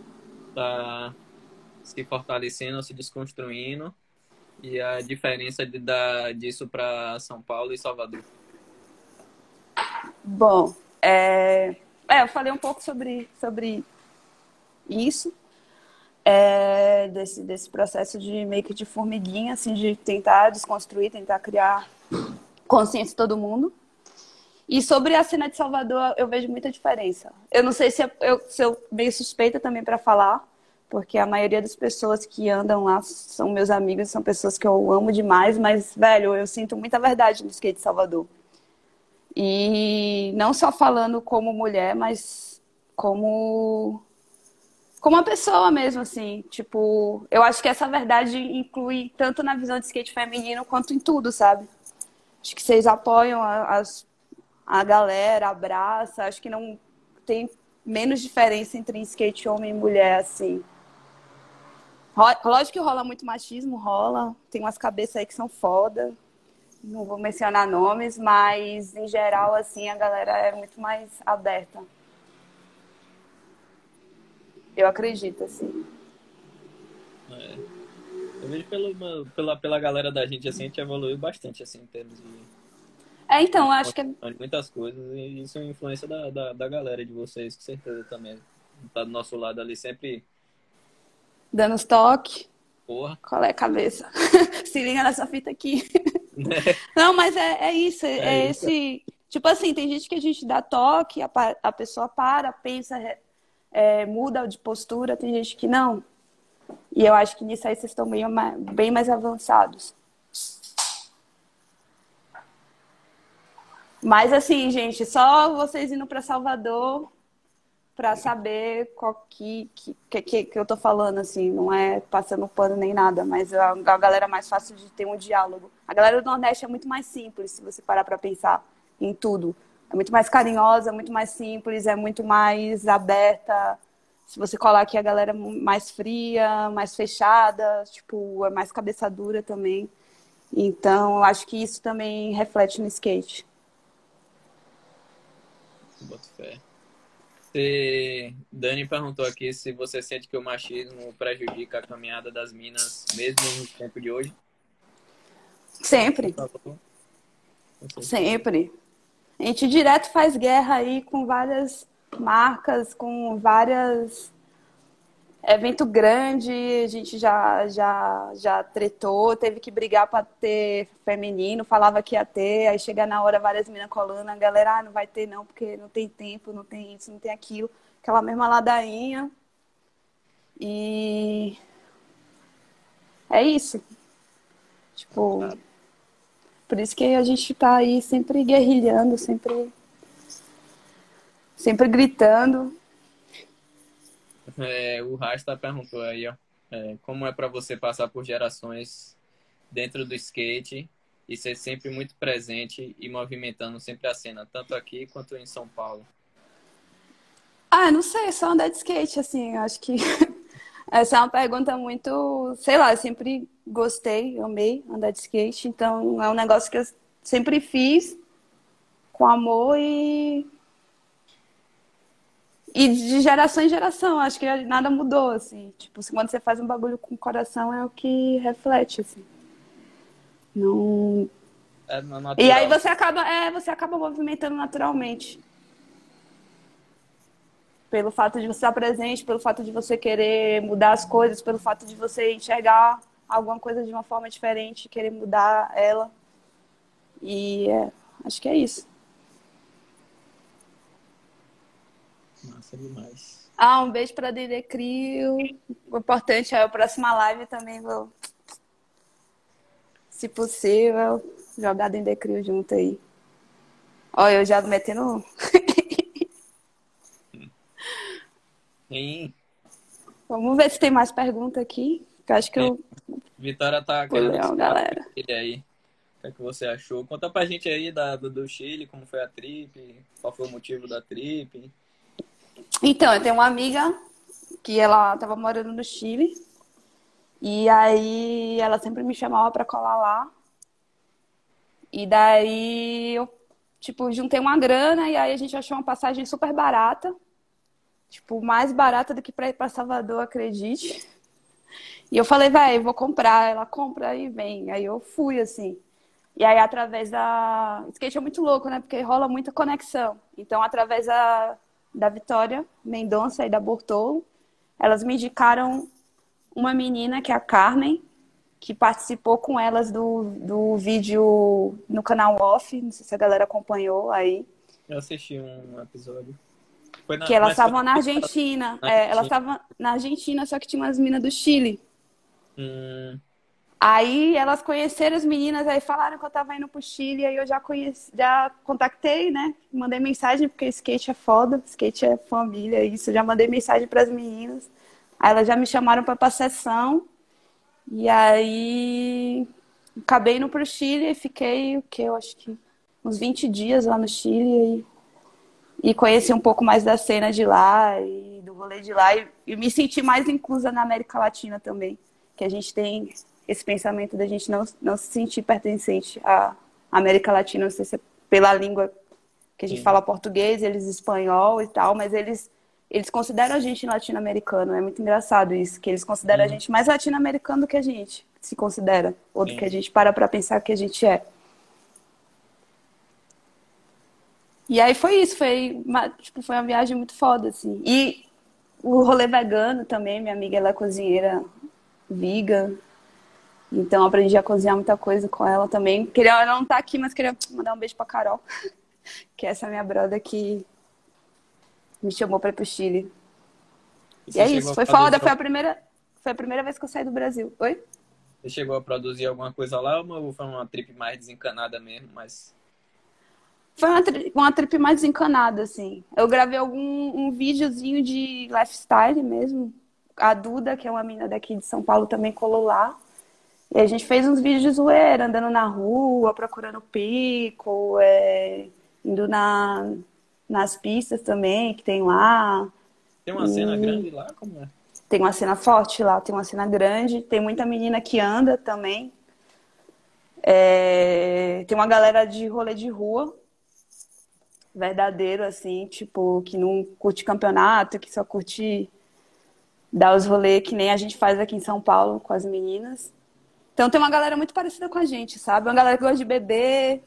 está se fortalecendo se desconstruindo e a diferença de dar disso para São Paulo e Salvador. Bom, é... é... eu falei um pouco sobre, sobre isso. É, desse, desse processo de meio que de formiguinha, assim, de tentar desconstruir, tentar criar consciência de todo mundo. E sobre a cena de Salvador, eu vejo muita diferença. Eu não sei se eu, se eu meio suspeita também para falar, porque a maioria das pessoas que andam lá são meus amigos, são pessoas que eu amo demais, mas, velho, eu sinto muita verdade no skate de Salvador. E não só falando como mulher, mas como como uma pessoa mesmo, assim. Tipo, eu acho que essa verdade inclui tanto na visão de skate feminino quanto em tudo, sabe? Acho que vocês apoiam as, a galera, abraça. Acho que não tem menos diferença entre skate homem e mulher, assim. Lógico que rola muito machismo, rola. Tem umas cabeças aí que são foda. Não vou mencionar nomes, mas em geral, assim, a galera é muito mais aberta. Eu acredito, assim. É. Eu vejo pelo, pela, pela galera da gente, assim, a gente evoluiu bastante, assim, em termos de... É, então, acho que... É muitas coisas, e isso é influência da, da, da galera, de vocês, com certeza, também. Tá do nosso lado ali, sempre... Dando os toques. Porra. Qual é a cabeça? [LAUGHS] Se liga nessa fita aqui. [LAUGHS] Não, mas é, é isso, é, é isso. esse... Tipo assim, tem gente que a gente dá toque, a, a pessoa para, pensa, é, muda de postura, tem gente que não. E eu acho que nisso aí vocês estão bem, bem mais avançados. Mas assim, gente, só vocês indo para Salvador para saber qual que, que, que, que eu tô falando, assim, não é passando pano nem nada, mas a, a galera é mais fácil de ter um diálogo. A galera do Nordeste é muito mais simples, se você parar para pensar em tudo é muito mais carinhosa, muito mais simples, é muito mais aberta. Se você colar aqui a galera é mais fria, mais fechada, tipo, é mais cabeça dura também. Então, acho que isso também reflete no skate. Boto fé. Dani perguntou aqui se você sente que o machismo prejudica a caminhada das minas, mesmo no tempo de hoje. Sempre. Sempre. A gente direto faz guerra aí com várias marcas, com várias evento grande, a gente já já já tretou, teve que brigar para ter feminino, falava que ia ter, aí chega na hora várias minas colando, a galera ah, não vai ter não, porque não tem tempo, não tem isso, não tem aquilo, aquela mesma ladainha. E é isso. Tipo, por isso que a gente está aí sempre guerrilhando, sempre, sempre gritando. É, o Rasta perguntou aí, ó, é, como é para você passar por gerações dentro do skate e ser sempre muito presente e movimentando sempre a cena, tanto aqui quanto em São Paulo? Ah, não sei, só andar de skate, assim, acho que [LAUGHS] essa é uma pergunta muito, sei lá, sempre gostei, amei andar de skate, então é um negócio que eu sempre fiz com amor e e de geração em geração, acho que nada mudou, assim. Tipo, quando você faz um bagulho com o coração é o que reflete, assim. Não. É e aí você acaba, é, você acaba movimentando naturalmente pelo fato de você estar presente, pelo fato de você querer mudar as coisas, pelo fato de você enxergar alguma coisa de uma forma diferente, querer mudar ela. E é, acho que é isso. Massa demais. Ah, um beijo para Dede Crio. O importante é a próxima live também vou, se possível, jogar Dede Crio junto aí. Olha, eu já metendo Sim. Vamos ver se tem mais pergunta aqui. Que acho que eu. Vitória tá querendo galera. E aí? O que, é que você achou? Conta pra gente aí da, do, do Chile, como foi a trip, qual foi o motivo da trip. Então, eu tenho uma amiga que ela tava morando no Chile. E aí ela sempre me chamava para colar lá. E daí eu, tipo, juntei uma grana e aí a gente achou uma passagem super barata tipo, mais barata do que para ir para Salvador, acredite. E eu falei, vai, vou comprar. Ela compra e vem. Aí eu fui, assim. E aí, através da. Skate é muito louco, né? Porque rola muita conexão. Então, através da, da Vitória Mendonça e da Bortolo, elas me indicaram uma menina que é a Carmen, que participou com elas do, do vídeo no canal Off, não sei se a galera acompanhou aí. Eu assisti um episódio. Na, que elas estavam na Argentina. Na é, elas estavam na Argentina, só que tinha umas minas do Chile. Hum. Aí elas conheceram as meninas, aí falaram que eu tava indo pro Chile, aí eu já conheci, já contactei, né? Mandei mensagem, porque skate é foda, skate é família, isso. Já mandei mensagem para as meninas. Aí elas já me chamaram para pra sessão. E aí acabei indo pro Chile e fiquei o que? Eu acho que uns 20 dias lá no Chile e, e conheci um pouco mais da cena de lá e do rolê de lá e, e me senti mais inclusa na América Latina também, que a gente tem esse pensamento da gente não, não se sentir pertencente à América Latina, não sei se é pela língua que a gente Sim. fala português, eles espanhol e tal, mas eles eles consideram a gente latino-americano. É muito engraçado isso, que eles consideram a gente mais latino-americano do que a gente se considera, ou do que a gente para para pensar que a gente é. E aí foi isso, foi uma, tipo, foi uma viagem muito foda, assim. E o rolê vegano também, minha amiga, ela é cozinheira vegan, então aprendi a cozinhar muita coisa com ela também. Queria, ela não tá aqui, mas queria mandar um beijo pra Carol, [LAUGHS] que é essa minha brother que me chamou para ir pro Chile. E, e é isso, foi foda, foi a primeira, foi a primeira vez que eu saí do Brasil. Oi? Você chegou a produzir alguma coisa lá ou foi uma trip mais desencanada mesmo, mas foi uma, tri uma trip mais desencanada, assim. Eu gravei algum um videozinho de lifestyle mesmo. A Duda, que é uma menina daqui de São Paulo, também colou lá. E a gente fez uns vídeos de zoeira, andando na rua, procurando pico, é, indo na, nas pistas também, que tem lá. Tem uma cena grande lá? Como é? Tem uma cena forte lá, tem uma cena grande. Tem muita menina que anda também. É... Tem uma galera de rolê de rua, verdadeiro, assim, tipo, que não curte campeonato, que só curte dar os rolês que nem a gente faz aqui em São Paulo com as meninas. Então tem uma galera muito parecida com a gente, sabe? Uma galera que gosta de beber,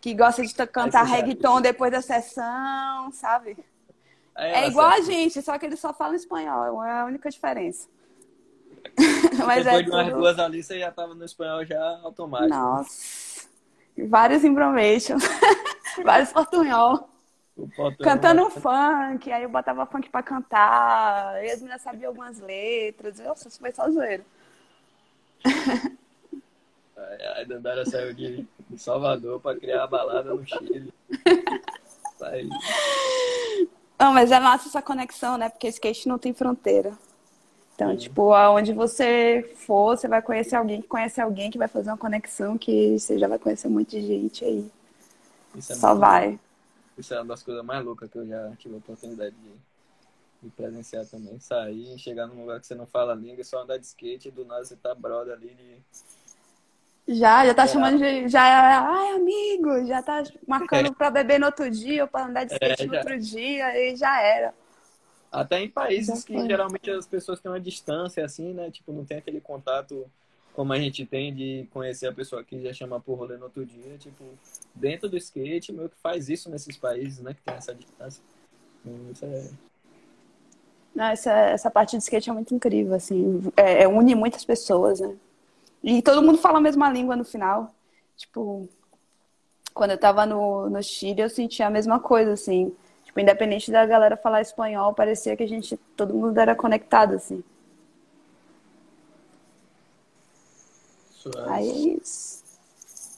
que gosta de cantar reggaeton depois da sessão, sabe? É, é igual a gente, só que eles só falam espanhol, é a única diferença. [LAUGHS] Mas depois é de umas tudo... duas ali, você já tava no espanhol já automático. Nossa, vários information, [LAUGHS] [LAUGHS] vários portunhol. Cantando um funk, aí eu botava funk pra cantar, aí as meninas sabiam algumas letras, nossa, isso foi só zoeiro. A Dandara saiu de Salvador para criar a balada no Chile. Não, mas é massa essa conexão, né? Porque skate não tem fronteira. Então, tipo, aonde você for, você vai conhecer alguém que conhece alguém que vai fazer uma conexão que você já vai conhecer muita gente aí. É Só vai. Isso é uma das coisas mais loucas que eu já tive a oportunidade de, de presenciar também. Sair, chegar num lugar que você não fala língua, só andar de skate e do nada você tá brother ali de já, já tá é. chamando de. Já, ai, amigo, já tá marcando é. pra beber no outro dia ou pra andar de skate é, no outro dia e já era. Até em países que geralmente as pessoas têm uma distância, assim, né? Tipo, não tem aquele contato como a gente tem de conhecer a pessoa que já chama por rolê no outro dia. Tipo, dentro do skate, meio que faz isso nesses países, né? Que tem essa distância. Então, isso é... Não, essa, essa parte do skate é muito incrível, assim. É, é une muitas pessoas, né? E todo mundo fala a mesma língua no final. Tipo, quando eu tava no, no Chile, eu sentia a mesma coisa, assim. Tipo, independente da galera falar espanhol, parecia que a gente, todo mundo era conectado, assim. Suas... Aí é isso.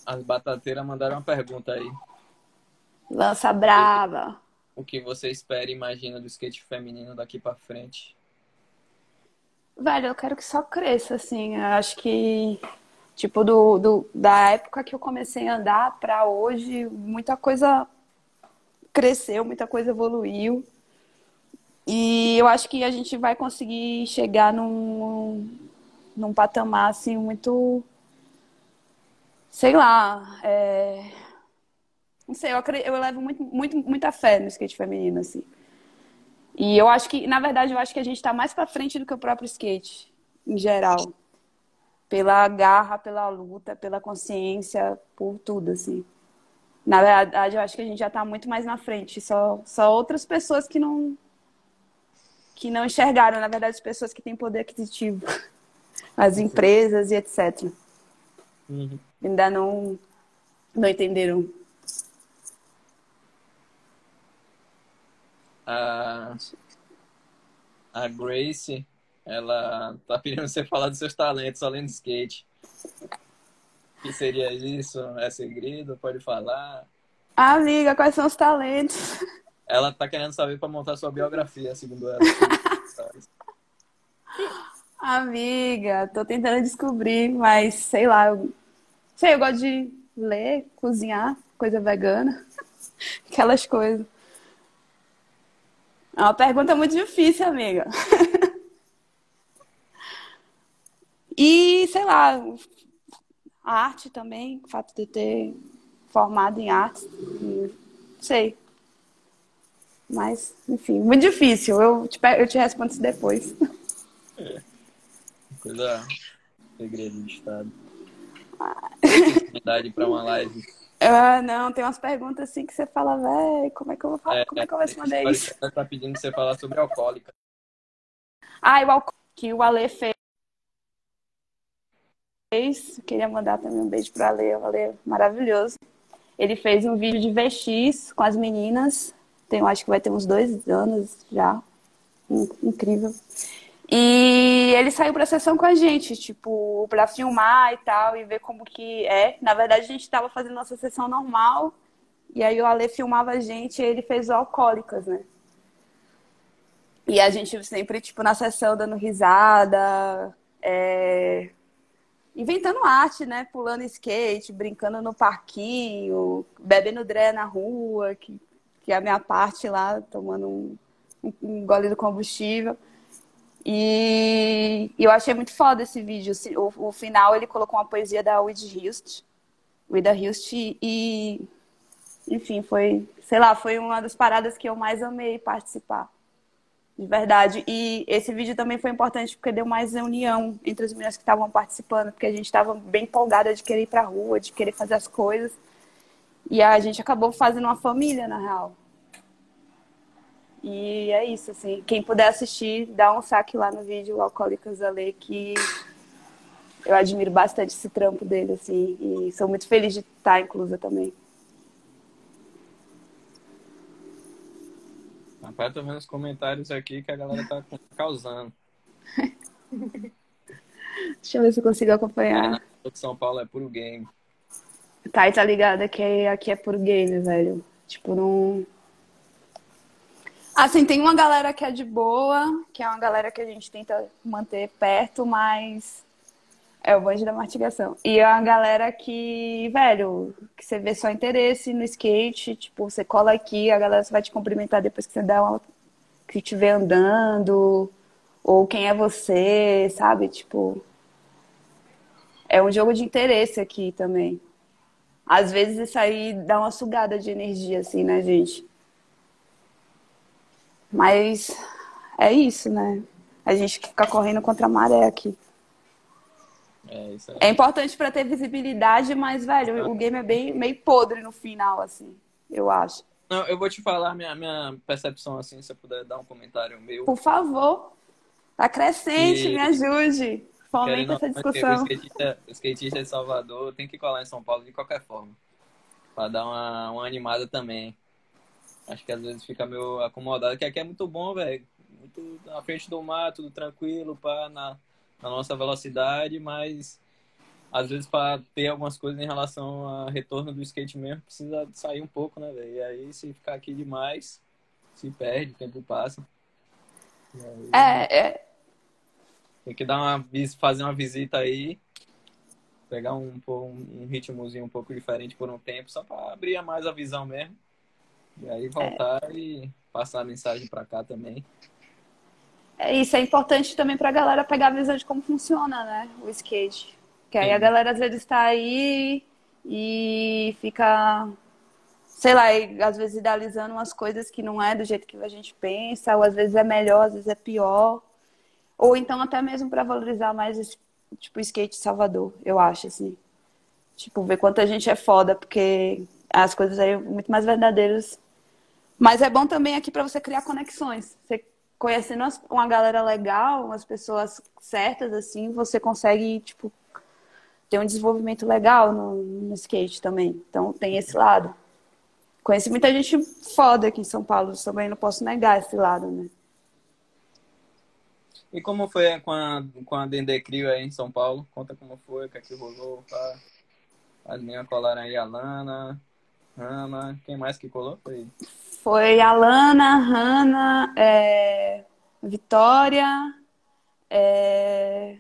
As batateiras mandaram uma pergunta aí. Lança brava. O que você espera e imagina do skate feminino daqui para frente? Velho, eu quero que só cresça, assim. Eu acho que, tipo, do, do, da época que eu comecei a andar para hoje, muita coisa cresceu, muita coisa evoluiu. E eu acho que a gente vai conseguir chegar num, num patamar, assim, muito. Sei lá. É... Não sei, eu, eu levo muito, muito, muita fé no skate feminino, assim. E eu acho que, na verdade, eu acho que a gente está mais para frente do que o próprio skate, em geral. Pela garra, pela luta, pela consciência, por tudo, assim. Na verdade, eu acho que a gente já está muito mais na frente. Só, só outras pessoas que não que não enxergaram, na verdade, as pessoas que têm poder aquisitivo, [LAUGHS] as empresas e etc. Uhum. Ainda não, não entenderam. A, a Grace, ela tá pedindo você falar dos seus talentos além do skate. O que seria isso? É segredo? Pode falar? Amiga, quais são os talentos? Ela tá querendo saber para montar sua biografia, segundo ela. [LAUGHS] Amiga, tô tentando descobrir, mas sei lá. Eu, sei, eu gosto de ler, cozinhar, coisa vegana, [LAUGHS] aquelas coisas. É uma pergunta muito difícil, amiga. [LAUGHS] e, sei lá, arte também, o fato de ter formado em arte, sei. Mas, enfim, muito difícil. Eu te, eu te respondo isso depois. É. Coisa. Segredo de Estado. Idade para uma live. Ah, não, tem umas perguntas assim que você fala, velho, como é que eu vou falar? É, como é que eu vou responder isso? Tá pedindo você falar sobre alcoólica. Ah, o alcoólico que o Ale fez. Queria mandar também um beijo para Ale, o Ale é maravilhoso. Ele fez um vídeo de VX com as meninas. Tem, acho que vai ter uns dois anos já. Incrível. E ele saiu pra sessão com a gente, tipo, pra filmar e tal, e ver como que é. Na verdade, a gente tava fazendo nossa sessão normal, e aí o Ale filmava a gente e ele fez o Alcoólicas, né? E a gente sempre, tipo, na sessão dando risada, é... inventando arte, né? Pulando skate, brincando no parquinho, bebendo dré na rua, que, que é a minha parte lá, tomando um, um gole do combustível. E, eu achei muito foda esse vídeo. O, o, final ele colocou uma poesia da Whitney Houston, Whitney Houston e, enfim, foi, sei lá, foi uma das paradas que eu mais amei participar. De verdade. E esse vídeo também foi importante porque deu mais união entre as meninas que estavam participando, porque a gente estava bem empolgada de querer ir pra rua, de querer fazer as coisas. E a gente acabou fazendo uma família, na real. E é isso, assim. Quem puder assistir, dá um saque lá no vídeo Alcoólicas da Lei, que eu admiro bastante esse trampo dele, assim. E sou muito feliz de estar inclusa também. Rapaz, tô vendo os comentários aqui que a galera tá causando. [LAUGHS] Deixa eu ver se eu consigo acompanhar. É, São Paulo é puro game. Tá, tá ligado que aqui é puro game, velho. Tipo, não. Assim, tem uma galera que é de boa, que é uma galera que a gente tenta manter perto, mas é o bonde da mastigação. E é uma galera que, velho, que você vê só interesse no skate, tipo, você cola aqui, a galera vai te cumprimentar depois que você dá uma. que te vê andando, ou quem é você, sabe? Tipo. É um jogo de interesse aqui também. Às vezes isso aí dá uma sugada de energia, assim, né, gente? Mas é isso, né? A gente fica correndo contra a maré aqui. É, isso é... é importante para ter visibilidade, mas, velho, o game é bem meio podre no final, assim, eu acho. Não, eu vou te falar minha, minha percepção, assim, se eu puder dar um comentário meu. Por favor. Acrescente, e... me ajude. Fomenta essa discussão. O skatista, o skatista de Salvador tem que colar em São Paulo de qualquer forma. Pra dar uma, uma animada também. Acho que às vezes fica meio acomodado, que aqui é muito bom, velho. Muito na frente do mar, tudo tranquilo, pá, na, na nossa velocidade, mas às vezes para ter algumas coisas em relação a retorno do skate mesmo, precisa sair um pouco, né, velho? E aí se ficar aqui demais, se perde, o tempo passa. Aí, é, é. Tem que dar uma, fazer uma visita aí, pegar um, um ritmozinho um pouco diferente por um tempo, só para abrir mais a visão mesmo. E aí voltar é. e passar a mensagem para cá também. É isso, é importante também para a galera pegar a visão de como funciona, né, o skate. Que aí Sim. a galera às vezes está aí e fica, sei lá, às vezes idealizando umas coisas que não é do jeito que a gente pensa, ou às vezes é melhor, às vezes é pior. Ou então até mesmo para valorizar mais esse, tipo, skate Salvador, eu acho, assim. Tipo, ver quanta gente é foda, porque as coisas aí muito mais verdadeiras. Mas é bom também aqui para você criar conexões. Você conhecendo uma galera legal, umas pessoas certas, assim, você consegue, tipo, ter um desenvolvimento legal no, no skate também. Então tem esse lado. Conheci muita gente foda aqui em São Paulo, também não posso negar esse lado, né? E como foi com a, com a Dendê Crio aí em São Paulo? Conta como foi, o que é que rolou, tá? As minhas colaram aí, a Lana, Ana, quem mais que colou? Foi, foi a Lana, Hanna, é... Vitória, é...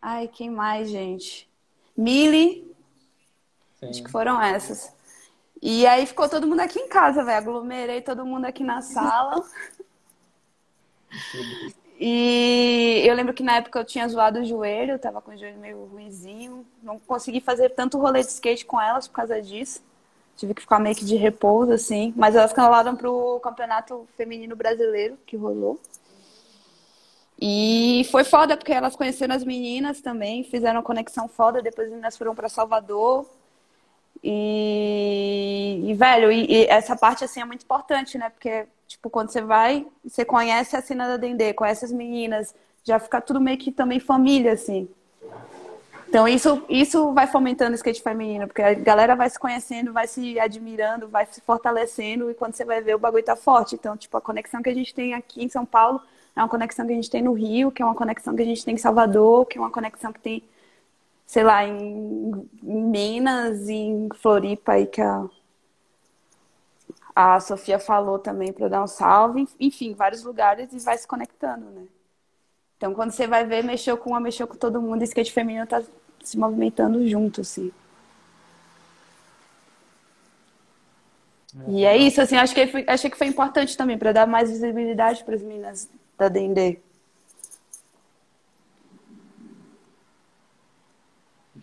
ai, quem mais, gente? Mili, acho que foram essas. E aí ficou todo mundo aqui em casa, velho. Aglomerei todo mundo aqui na sala. [LAUGHS] E eu lembro que na época eu tinha zoado o joelho, eu tava com o joelho meio ruimzinho. Não consegui fazer tanto rolê de skate com elas por causa disso. Tive que ficar meio que de repouso, assim. Mas elas cancelaram pro campeonato feminino brasileiro que rolou. E foi foda, porque elas conheceram as meninas também, fizeram conexão foda, depois as meninas foram para Salvador. E, e velho, e, e, essa parte assim é muito importante, né? Porque, tipo, quando você vai, você conhece a cena da Dendê, conhece as meninas, já fica tudo meio que também família, assim. Então isso, isso vai fomentando o skate feminino, porque a galera vai se conhecendo, vai se admirando, vai se fortalecendo, e quando você vai ver, o bagulho tá forte. Então, tipo, a conexão que a gente tem aqui em São Paulo é uma conexão que a gente tem no Rio, que é uma conexão que a gente tem em Salvador, que é uma conexão que tem sei lá, em, Minas em Floripa aí que a, a Sofia falou também para dar um salve, enfim, vários lugares e vai se conectando, né? Então, quando você vai ver, mexeu com uma, mexeu com todo mundo, skate feminino tá se movimentando junto, assim. É, e é isso, assim, acho que foi, achei que foi importante também para dar mais visibilidade para as meninas da D&D.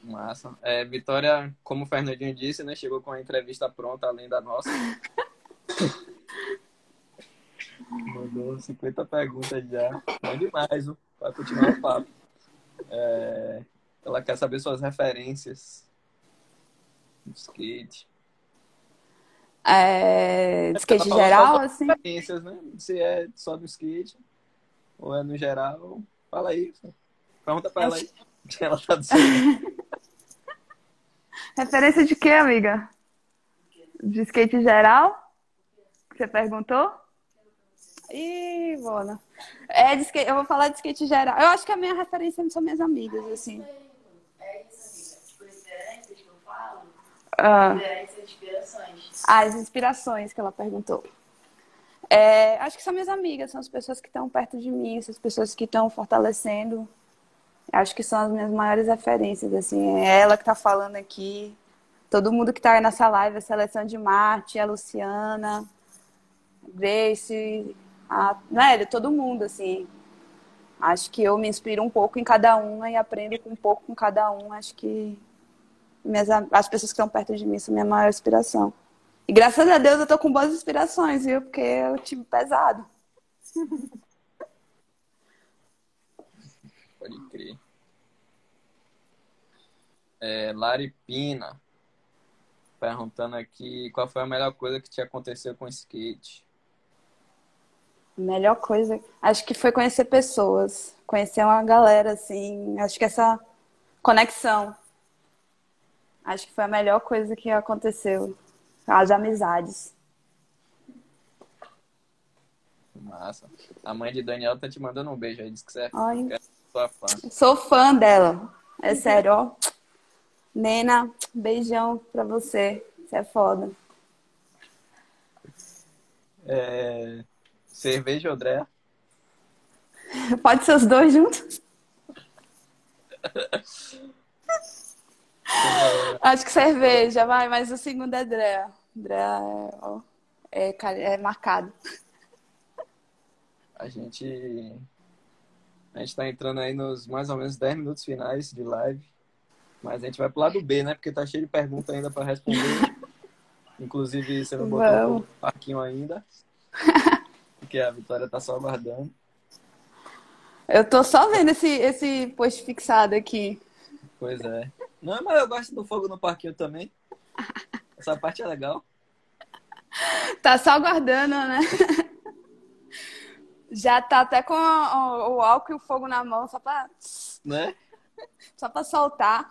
Massa. É, Vitória, como o Fernandinho disse, né? Chegou com a entrevista pronta, além da nossa. [LAUGHS] Mandou 50 perguntas já. Bom demais? Pra continuar o papo. É, ela quer saber suas referências no skate. É, skate geral, assim? Referências, né? Se é só do skate ou é no geral. Fala aí. Pergunta pra ela aí. Ela tá dizendo. [LAUGHS] Referência de quê, amiga? De skate geral? Que você perguntou? Ih, Bona. É de skate, eu vou falar de skate geral. Eu acho que a minha referência são minhas amigas, assim. É isso, amiga. Tipo, referências que eu falo. Ah. inspirações. Ah, as inspirações que ela perguntou. É, acho que são minhas amigas, são as pessoas que estão perto de mim, são as pessoas que estão fortalecendo Acho que são as minhas maiores referências, assim. É ela que está falando aqui. Todo mundo que está aí nessa live, a Seleção de Marte, a Luciana, a Grace, a... Velho, todo mundo, assim. Acho que eu me inspiro um pouco em cada uma e aprendo um pouco com cada um. Acho que minhas, as pessoas que estão perto de mim são minha maior inspiração. E graças a Deus eu tô com boas inspirações, viu? Porque eu tive pesado. [LAUGHS] Pode crer. É, Lari Pina perguntando aqui qual foi a melhor coisa que te aconteceu com o skate. Melhor coisa, acho que foi conhecer pessoas, conhecer uma galera, assim, acho que essa conexão, acho que foi a melhor coisa que aconteceu, as amizades. Massa. A mãe de Daniel tá te mandando um beijo aí, diz que você é Ai. Sua fã. Sou fã dela. É sério, ó. Nena, beijão pra você. Você é foda. É... Cerveja ou André? Pode ser os dois juntos? [LAUGHS] [LAUGHS] Acho que cerveja, vai, mas o segundo é André. André é, é, é marcado. A gente a gente está entrando aí nos mais ou menos 10 minutos finais de live. Mas a gente vai pro lado B, né? Porque tá cheio de perguntas ainda para responder. [LAUGHS] Inclusive, você não botou o parquinho ainda. [LAUGHS] Porque a Vitória tá só aguardando. Eu tô só vendo esse, esse post fixado aqui. Pois é. Não, mas eu gosto do fogo no parquinho também. [LAUGHS] Essa parte é legal. Tá só aguardando, né? [LAUGHS] Já tá até com o, álcool e o fogo na mão, só pra, Né? [LAUGHS] só pra soltar.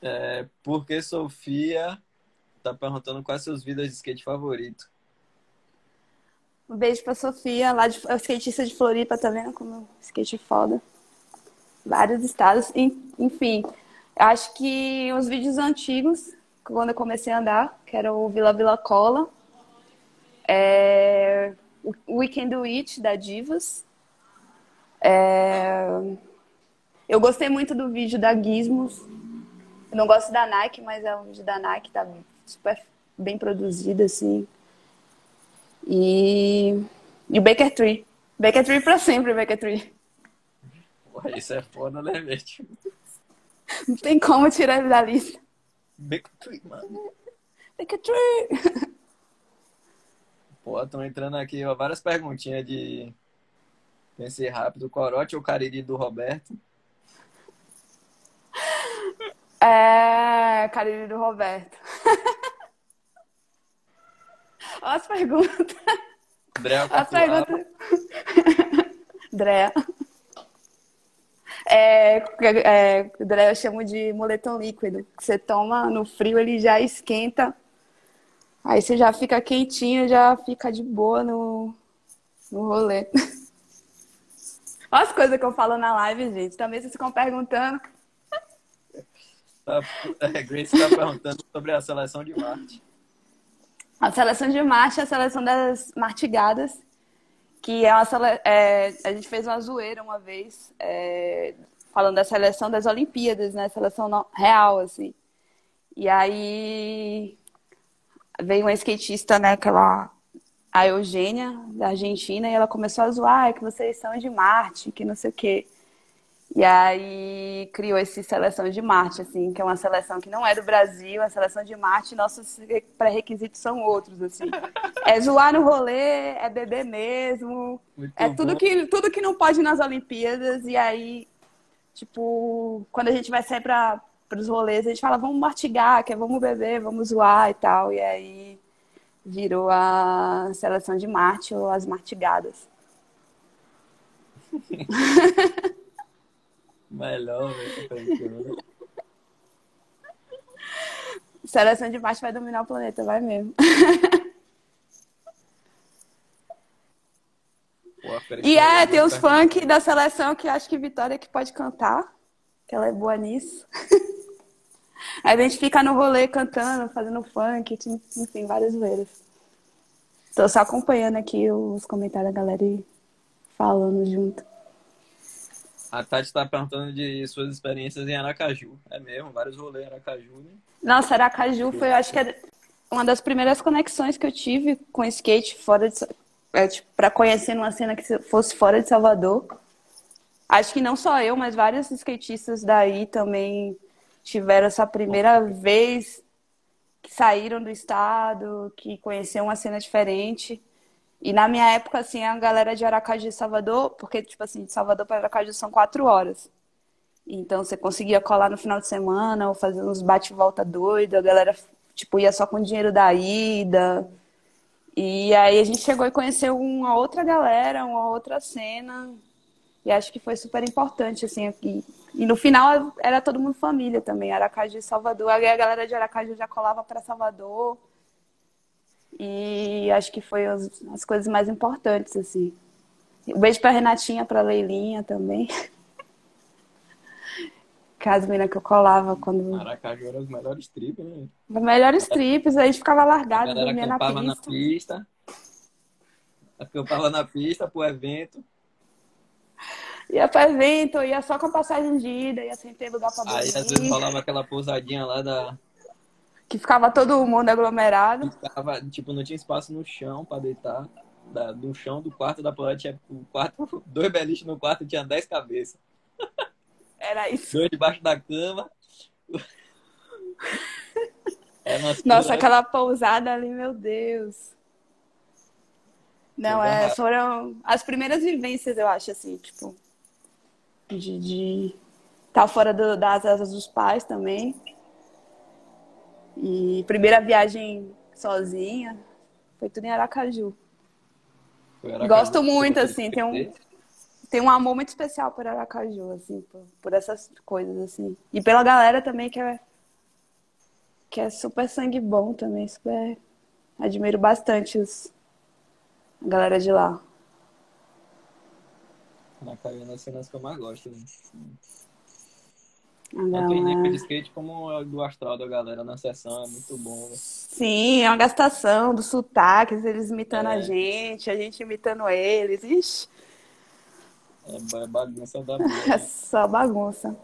É, porque Sofia tá perguntando quais seus vídeos de skate favorito. Um beijo pra Sofia, lá de é skatista de Floripa, tá vendo como skate foda? Vários estados. En- Enfim, acho que os vídeos antigos, quando eu comecei a andar, que era o Vila Vila Cola, é... o Weekend Do It, da Divas. É... Eu gostei muito do vídeo da Gizmos. Eu não gosto da Nike, mas é um vídeo da Nike, tá super bem produzido, assim. E, e o Baker Tree. Baker Tree pra sempre, Baker Tree. Porra, isso é foda, né, velho? Não tem como tirar ele da lista. Beco Tree, mano. Baker Tree! Pô, estão entrando aqui ó, várias perguntinhas de. Pensei rápido. Corote ou Cariri do Roberto? É. Cariri do Roberto. [LAUGHS] Olha as perguntas. Drell As perguntas. [LAUGHS] Drea. É, é, Drea eu chamo de moletom líquido. Você toma no frio, ele já esquenta. Aí você já fica quentinho, já fica de boa no, no rolê. Olha as coisas que eu falo na live, gente. Também vocês ficam perguntando. Tá, é, Grace está perguntando sobre a seleção de Marte. A seleção de marcha é a seleção das martigadas, que é sele... é, a gente fez uma zoeira uma vez, é, falando da seleção das Olimpíadas, né? Seleção real, assim. E aí veio uma skatista, né? Aquela a Eugênia, da Argentina, e ela começou a zoar "Ah, que vocês são de Marte, que não sei o quê. E aí criou esse Seleção de Marte, assim, que é uma seleção que não é do Brasil, a seleção de Marte, nossos pré-requisitos são outros, assim. [LAUGHS] É zoar no rolê, é beber mesmo, Muito é tudo bom. que, tudo que não pode nas Olimpíadas, e aí, tipo, quando a gente vai sair para os rolês, a gente fala, vamos martigar, que é vamos beber, vamos zoar e tal, e aí virou a seleção de Marte ou as martigadas. [LAUGHS] Melhor, velho. pensando. [LAUGHS] Seleção de Marte vai dominar o planeta, vai mesmo. E é, Moreira tem os funk da seleção que acho que Vitória que pode cantar, que ela é boa nisso. Aí [LAUGHS] a gente fica no rolê cantando, fazendo funk, enfim, várias zoeiras. Tô só acompanhando aqui os comentários da galera e falando junto. A Tati está perguntando de suas experiências em Aracaju. É mesmo, vários rolês em Aracaju, né? Nossa, Aracaju foi, eu acho que é uma das primeiras conexões que eu tive com skate fora de, é, tipo, para conhecer uma cena que fosse fora de Salvador. Acho que não só eu, mas vários skatistas daí também tiveram essa primeira vez que saíram do estado, que conheceram uma cena diferente. E na minha época, assim, a galera de Aracaju e Salvador, porque, tipo assim, de Salvador para Aracaju são quatro horas. Então você conseguia colar no final de semana ou fazer uns bate-volta doido, a galera, tipo, ia só com o dinheiro da ida. E aí a gente chegou e conheceu uma outra galera, uma outra cena. E acho que foi super importante, assim, aqui. E no final era todo mundo família também, Aracaju e Salvador. Aí a galera de Aracaju já colava para Salvador. E acho que foi as, as coisas mais importantes, assim. Um beijo pra Renatinha, pra Leilinha também. [LAUGHS] Que as meninas que eu colava quando. Aracaju era os melhores trips, né? Os melhores trips, a gente ficava largado, dormia na acampava na pista. pista. Acampava na pista pro evento. Ia pra evento, ia só com a passagem de ida, ia sem ter lugar pra Aí às vezes dormir. rolava aquela pousadinha lá da. Que ficava todo mundo aglomerado. Ficava, tipo, não tinha espaço no chão pra deitar. Da, do chão do quarto da Paula tinha o quarto, [LAUGHS] dois beliches no quarto tinha dez cabeças. [LAUGHS] Era isso. Dois debaixo da cama. [LAUGHS] Nossa, aquela pousada ali, meu Deus. Não, é, foram as primeiras vivências, eu acho, assim, tipo, de, de estar fora do- das asas dos pais também. E primeira viagem sozinha, Foi tudo em Aracaju. Aracaju Gosto muito, assim, tem um, tem um amor muito especial por Aracaju, assim, por, por essas coisas, assim. E pela galera também, que é, que é super sangue bom também, super... Admiro bastante os, a galera de lá. Aracaju é uma das cenas que eu mais gosto. Né? A Tanto nível de skate como é do astral da galera na sessão, é muito bom. né? Sim, é uma gastação dos sotaques, eles imitando a É. gente, a gente imitando eles. Ixi, É ba- bagunça da [LAUGHS] boa. é só bagunça.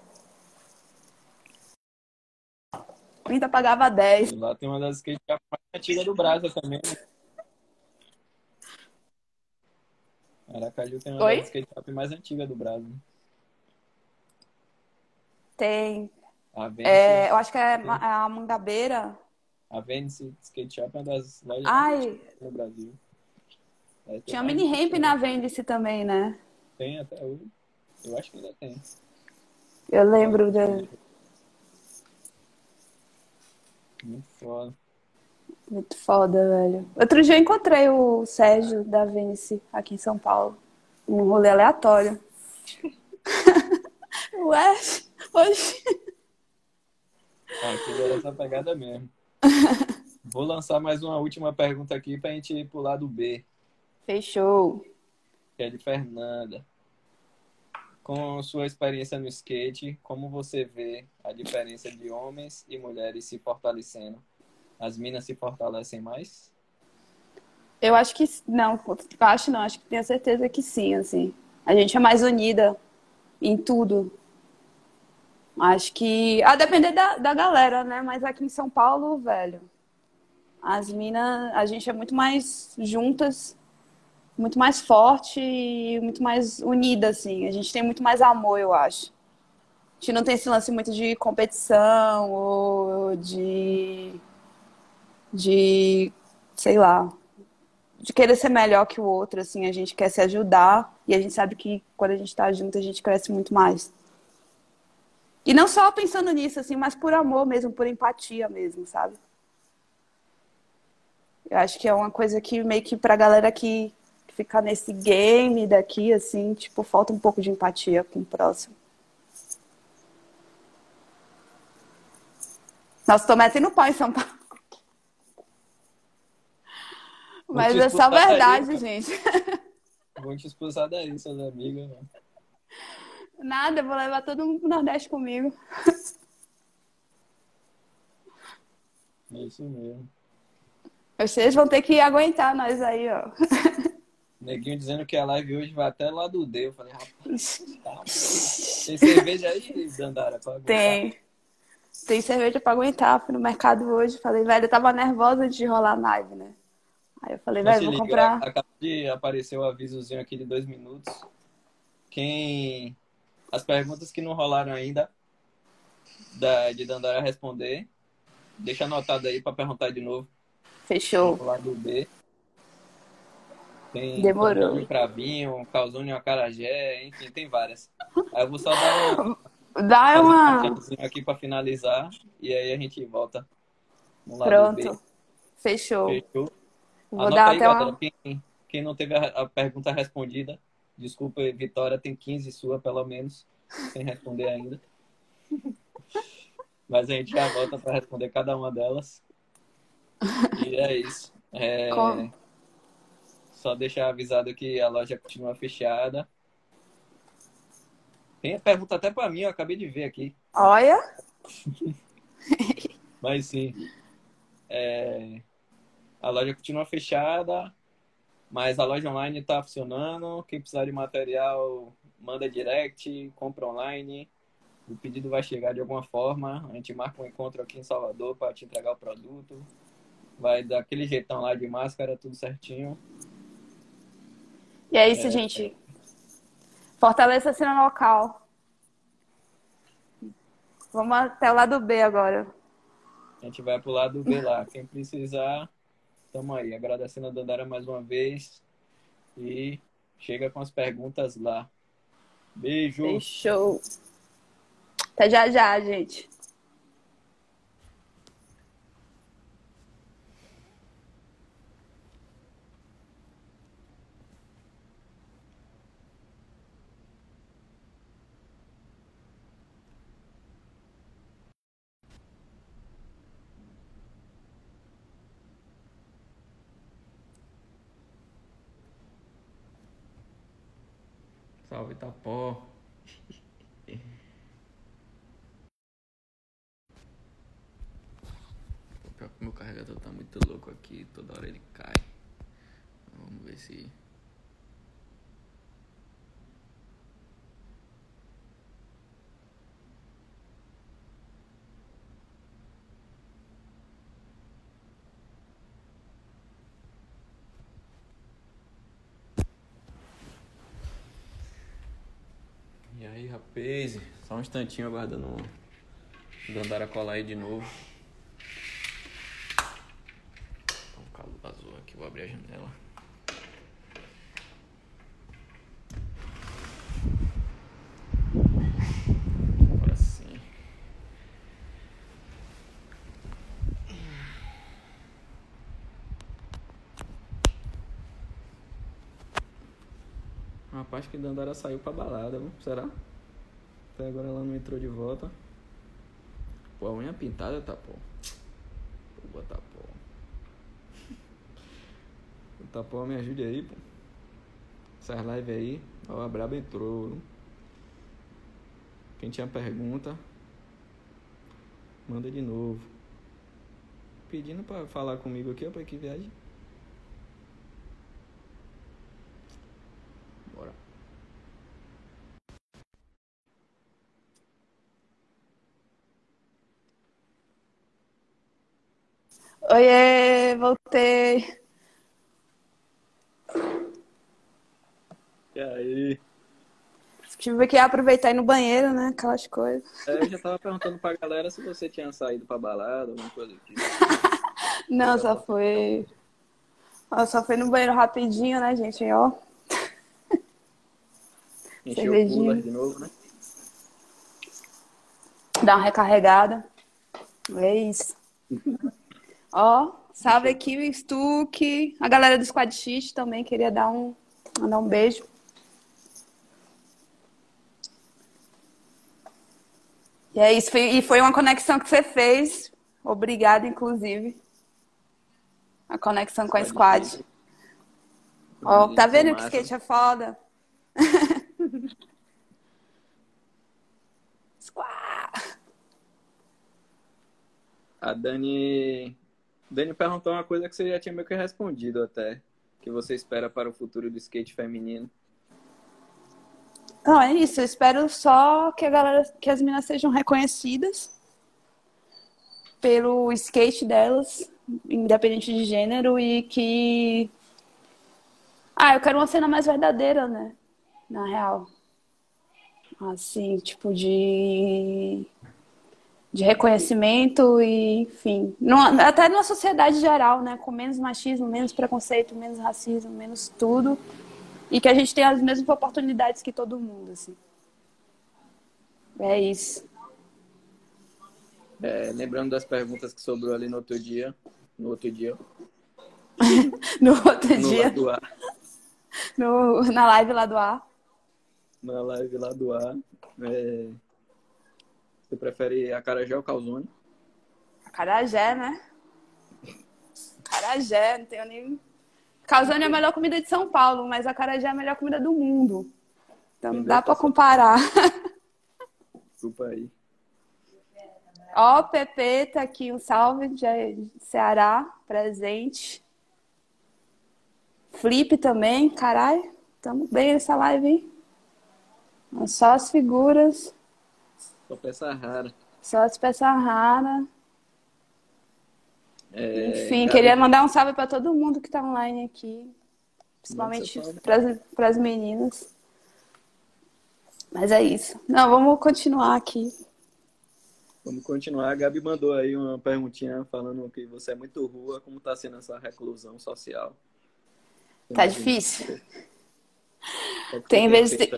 30 pagava 10. E lá tem uma das skate shop mais antigas do Brasil também. né? Aracaju tem uma Oi? das skate shop mais antigas do Brasil. Tem. A Venice, é, eu acho que é a Mangabeira. a Venice Skate Shop é uma das lojas mais Ai, do Brasil. É, tinha mini ramp 20 na anos. Vênice também, né? Tem até hoje. Eu acho que ainda tem. Eu lembro de... Muito foda. Muito foda, velho. Outro dia eu encontrei o Sérgio da Vênice aqui em São Paulo. Um rolê aleatório. [LAUGHS] [LAUGHS] Ué, hoje. Ah, aquilo era essa pegada mesmo. [LAUGHS] Vou lançar mais uma última pergunta aqui pra gente ir pro lado B, Fechou. que é de Fernanda. Com sua experiência no skate, como você vê a diferença de homens e mulheres se fortalecendo? As minas se fortalecem mais? Eu acho que não, acho não, acho que tenho certeza que sim, assim. A gente é mais unida em tudo. Acho que. A depender da, da galera, né? Mas aqui em São Paulo, velho, as minas, a gente é muito mais juntas, muito mais forte e muito mais unida, assim. A gente tem muito mais amor, eu acho. A gente não tem esse lance muito de competição ou de. de. sei lá de querer ser melhor que o outro, assim, a gente quer se ajudar e a gente sabe que quando a gente tá junto a gente cresce muito mais. E não só pensando nisso, assim, mas por amor mesmo, por empatia mesmo, sabe? Eu acho que é uma coisa que meio que pra galera que fica nesse game daqui, assim, tipo, falta um pouco de empatia com o próximo. Nossa, tô metendo pau em São Paulo. Mas é só daí, verdade, cara. gente. Vão te expulsar daí, seus amigos. Né? Nada, vou levar todo mundo pro Nordeste comigo. É isso mesmo. Vocês vão ter que aguentar nós aí, ó. Neguinho dizendo que a live hoje vai até lá do D. Eu falei, rapaz, tá. [LAUGHS] Tem cerveja aí, Dandara? Tem. Tem cerveja pra aguentar. Fui no mercado hoje. Falei, velho, eu tava nervosa antes de rolar a live, né? Aí eu falei, velho, vou liga, comprar. Acaba de aparecer o avisozinho aqui de dois minutos. Quem. As perguntas que não rolaram ainda, da, de Dandara responder, deixa anotado aí pra perguntar de novo. Fechou. Do lado B. Tem Demorou. Calzone Cravinho, Calzone Acarajé, enfim, tem várias. Aí eu vou só dar um, Dá um uma. aqui pra finalizar e aí a gente volta no lado B. Pronto. Fechou. Fechou? Vou Anota dar aí, até uma. Quem, quem não teve a, a pergunta respondida, desculpa, Vitória, tem 15 sua, pelo menos, sem responder ainda. Mas a gente já volta para responder cada uma delas. E é isso. É, Só deixar avisado que a loja continua fechada. Tem pergunta até para mim, eu acabei de ver aqui. Olha. [LAUGHS] Mas sim. é, A loja continua fechada, mas a loja online está funcionando. Quem precisar de material, manda direct, compra online. O pedido vai chegar de alguma forma. A gente marca um encontro aqui em Salvador para te entregar o produto. Vai dar aquele jeitão lá de máscara, tudo certinho. E é isso, gente. Fortaleça a cena local. Vamos até o lado B agora. A gente vai pro lado B lá. Quem precisar, tamo aí. Agradecendo a Dandara mais uma vez. E chega com as perguntas lá. Beijo! Fechou. Até já já, gente. Salve, Itapó. Meu carregador tá muito louco aqui, toda hora ele cai. Vamos ver se E aí, rapaz, só um instantinho aguardando o Dandara colar aí de novo. Tá um calor azul aqui, vou abrir a janela. Agora sim. Rapaz, que Dandara saiu pra balada, será? Até agora ela não entrou de volta. Pô, a unha pintada tá, pô. Vou botar, pô. Tá, pô, me ajude aí, pô. Essas lives aí, ó, a Braba entrou. viu? Quem tinha pergunta, manda de novo. Pedindo pra falar comigo aqui, ó, pra que viagem. Oiê, voltei. E aí? Tive que aproveitar ir no banheiro, né? Aquelas coisas. É, eu já tava perguntando pra galera se você tinha saído pra balada, alguma coisa aqui. [LAUGHS] Não, só foi. Ó, só foi no banheiro rapidinho, né, gente? Ó. [LAUGHS] Encheu o cooler de novo, né? Dar uma recarregada. É isso. [LAUGHS] Ó, salve aqui, Stuck. A galera do Squad X também queria dar um, mandar um beijo. E é isso. Foi, e foi uma conexão que você fez. Obrigada, inclusive. A conexão com a Squad. Ó, tá vendo que skate é foda? [LAUGHS] Squad. A Dani. Dani perguntou uma coisa que você já tinha meio que respondido até. Que você espera para o futuro do skate feminino. Não, é isso. Eu espero só que a galera, que as meninas sejam reconhecidas pelo skate delas, independente de gênero, e que. Ah, eu quero uma cena mais verdadeira, né? Na real. Assim, tipo de. De reconhecimento e, enfim. Numa- até numa sociedade geral, né? Com menos machismo, menos preconceito, menos racismo, menos tudo. E que a gente tenha as mesmas oportunidades que todo mundo, assim. É isso. É, lembrando das perguntas que sobrou ali no outro dia. No outro dia. [LAUGHS] No outro No dia, A. no, na live lá do ar. Na live lá do A. É, você prefere acarajé ou calzone? Carajé, né? Carajé, não tenho nem. Calzone é a melhor comida de São Paulo, mas a carajé é a melhor comida do mundo. Então não dá pra comparar. [LAUGHS] Desculpa aí. Ó, Pepe, tá aqui um salve de Ceará, presente. Flip também, caralho. Tamo bem nessa live, hein? Só as figuras, Só peça rara. só as peças raras. É, Enfim, Gabi- queria mandar um salve pra todo mundo que tá online aqui. Principalmente para as meninas. Mas é isso. Não, vamos continuar aqui. Vamos continuar. A Gabi mandou aí uma perguntinha falando que você é muito rua. Como tá sendo essa reclusão social? Tá difícil? Tem vezes-?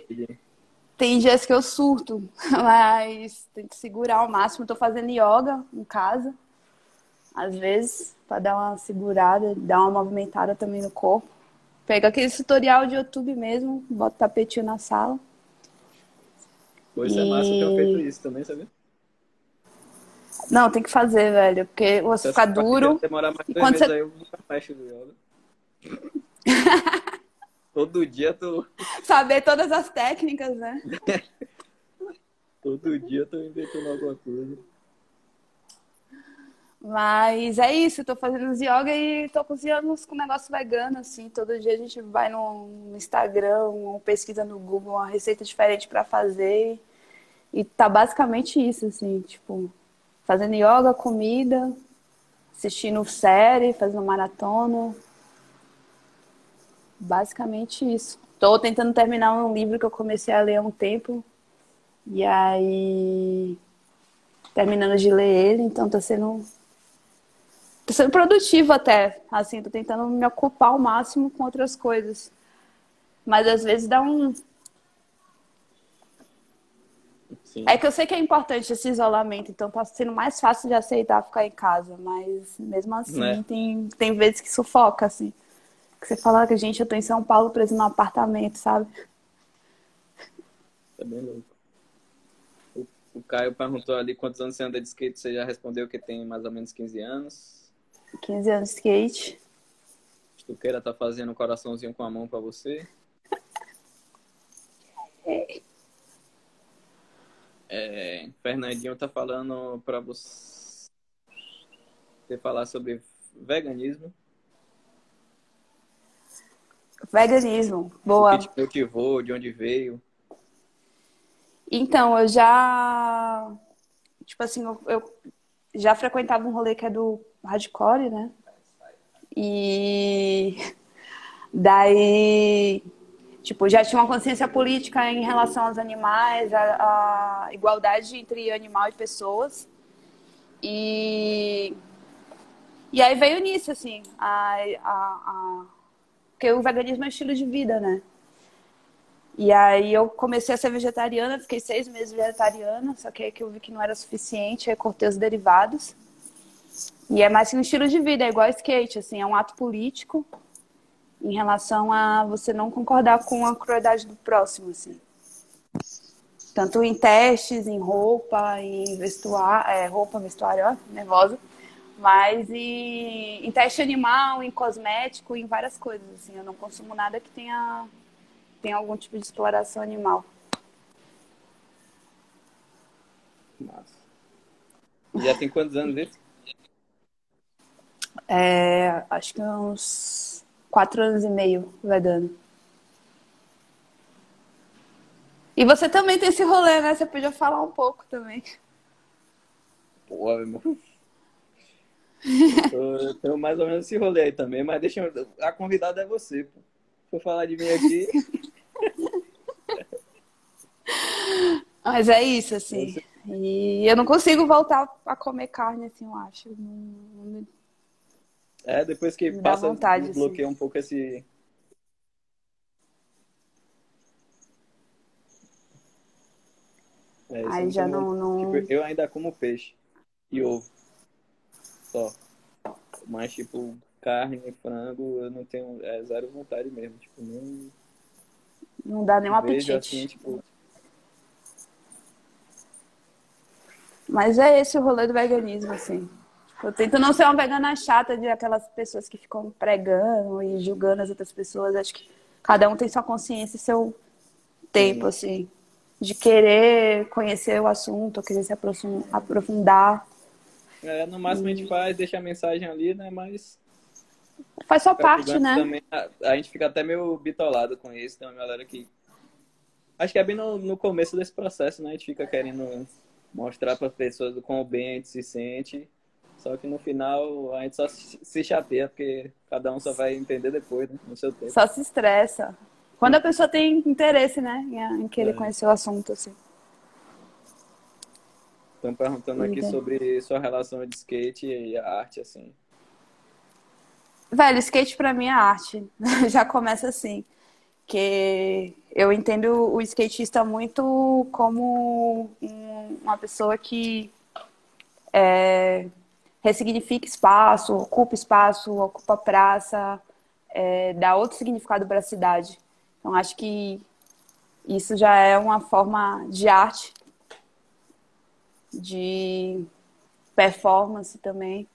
Tem dias que eu surto, [LAUGHS] mas tem que segurar ao máximo. Tô fazendo yoga em casa, às vezes, para dar uma segurada, dar uma movimentada também no corpo. Pega aquele tutorial de YouTube mesmo, bota o tapetinho na sala. Pô, isso é massa eu tenho feito isso também, sabia? Não, tem que fazer, velho, porque você Se eu duro. demorar mais E quando meses você- aí, eu nunca fecho do yoga. [LAUGHS] Todo dia tu. Saber todas as técnicas, né? [LAUGHS] Todo dia eu tô inventando alguma coisa. Mas é isso, tô fazendo os yoga e tô cozinhando com negócio vegano, assim. Todo dia a gente vai no Instagram, ou pesquisa no Google, uma receita diferente para fazer. E tá basicamente isso, assim, tipo, fazendo yoga, comida, assistindo série, fazendo maratona. Basicamente isso. Tô tentando terminar um livro que eu comecei a ler há um tempo. E aí. Terminando de ler ele, então tá sendo. Tô sendo produtivo até. Assim, tô tentando me ocupar ao máximo com outras coisas. Mas às vezes dá um. Sim. É que eu sei que é importante esse isolamento, então tá sendo mais fácil de aceitar ficar em casa, mas mesmo assim né? tem, tem vezes que sufoca, assim. Que você fala que, gente, eu tô em São Paulo preso num apartamento, sabe? Tá bem louco. O, o Caio perguntou ali quantos anos você anda de skate, você já respondeu que tem mais ou menos 15 anos. 15 anos de skate. Estuqueira tá fazendo um coraçãozinho com a mão para você. [LAUGHS] É. É, Fernandinho tá falando para você falar sobre veganismo. Veganismo, boa. O que te motivou, de onde veio? Então, eu já. Tipo assim, eu, eu já frequentava um rolê que é do hardcore, né? E [LAUGHS] daí, tipo, já tinha uma consciência política em relação aos animais, a, a igualdade entre animal e pessoas. E, e aí veio nisso, assim, a, a, a porque o veganismo é estilo de vida, né? E aí eu comecei a ser vegetariana, fiquei seis meses vegetariana, só que aí que eu vi que não era suficiente, aí cortei os derivados. E é mais que um estilo de vida, é igual skate, assim, é um ato político em relação a você não concordar com a crueldade do próximo, assim. Tanto em testes, em roupa, em vestuário, é, roupa, vestuário, ó, nervosa mas em, em, teste animal, em cosmético, em várias coisas. Assim, eu não consumo nada que tenha, tenha algum tipo de exploração animal. Massa. Já tem quantos anos isso? É, acho que uns quatro anos e meio vegano. E você também tem esse rolê, né? Você podia falar um pouco também. Pô, meu eu tenho mais ou menos esse rolê aí também, mas deixa eu... A convidada é você, pô. For falar de mim aqui. [LAUGHS] Mas é isso, assim. E eu não consigo voltar a comer carne, assim, eu acho. É, depois que Me passa, vontade, bloqueia assim. um pouco esse. É, Aí já não, não... Tipo, eu ainda como peixe e ovo só. Mas, tipo, carne, frango, eu não tenho. É zero vontade mesmo. Tipo, não. Não dá nenhum apetite. Assim, tipo... Mas é esse o rolê do veganismo, assim. Eu tento não ser uma vegana chata de aquelas pessoas que ficam pregando e julgando as outras pessoas. Acho que cada um tem sua consciência e seu tempo, assim, de querer conhecer o assunto, querer se aprofundar. É, no máximo a gente faz, deixa a mensagem ali, né? Mas. Faz sua parte, né? Também, a, a, gente fica até meio bitolado com isso. Tem uma galera que. Acho que é bem no, no começo desse processo, né? A gente fica querendo mostrar para as pessoas o quão bem a gente se sente. Só que no final a gente só se chateia, porque cada um só vai entender depois, né? No seu tempo. Só se estressa. Quando a pessoa tem interesse, né? Em, querer é. conhecer o assunto, assim. Estão perguntando aqui sobre sua relação de skate e a arte, assim. Velho, skate para mim é arte. [LAUGHS] Já começa assim. Que eu entendo o skatista muito como uma pessoa que é, ressignifica espaço, ocupa espaço, ocupa praça, é, dá outro significado para a cidade. Então, acho que isso já é uma forma de arte de performance também.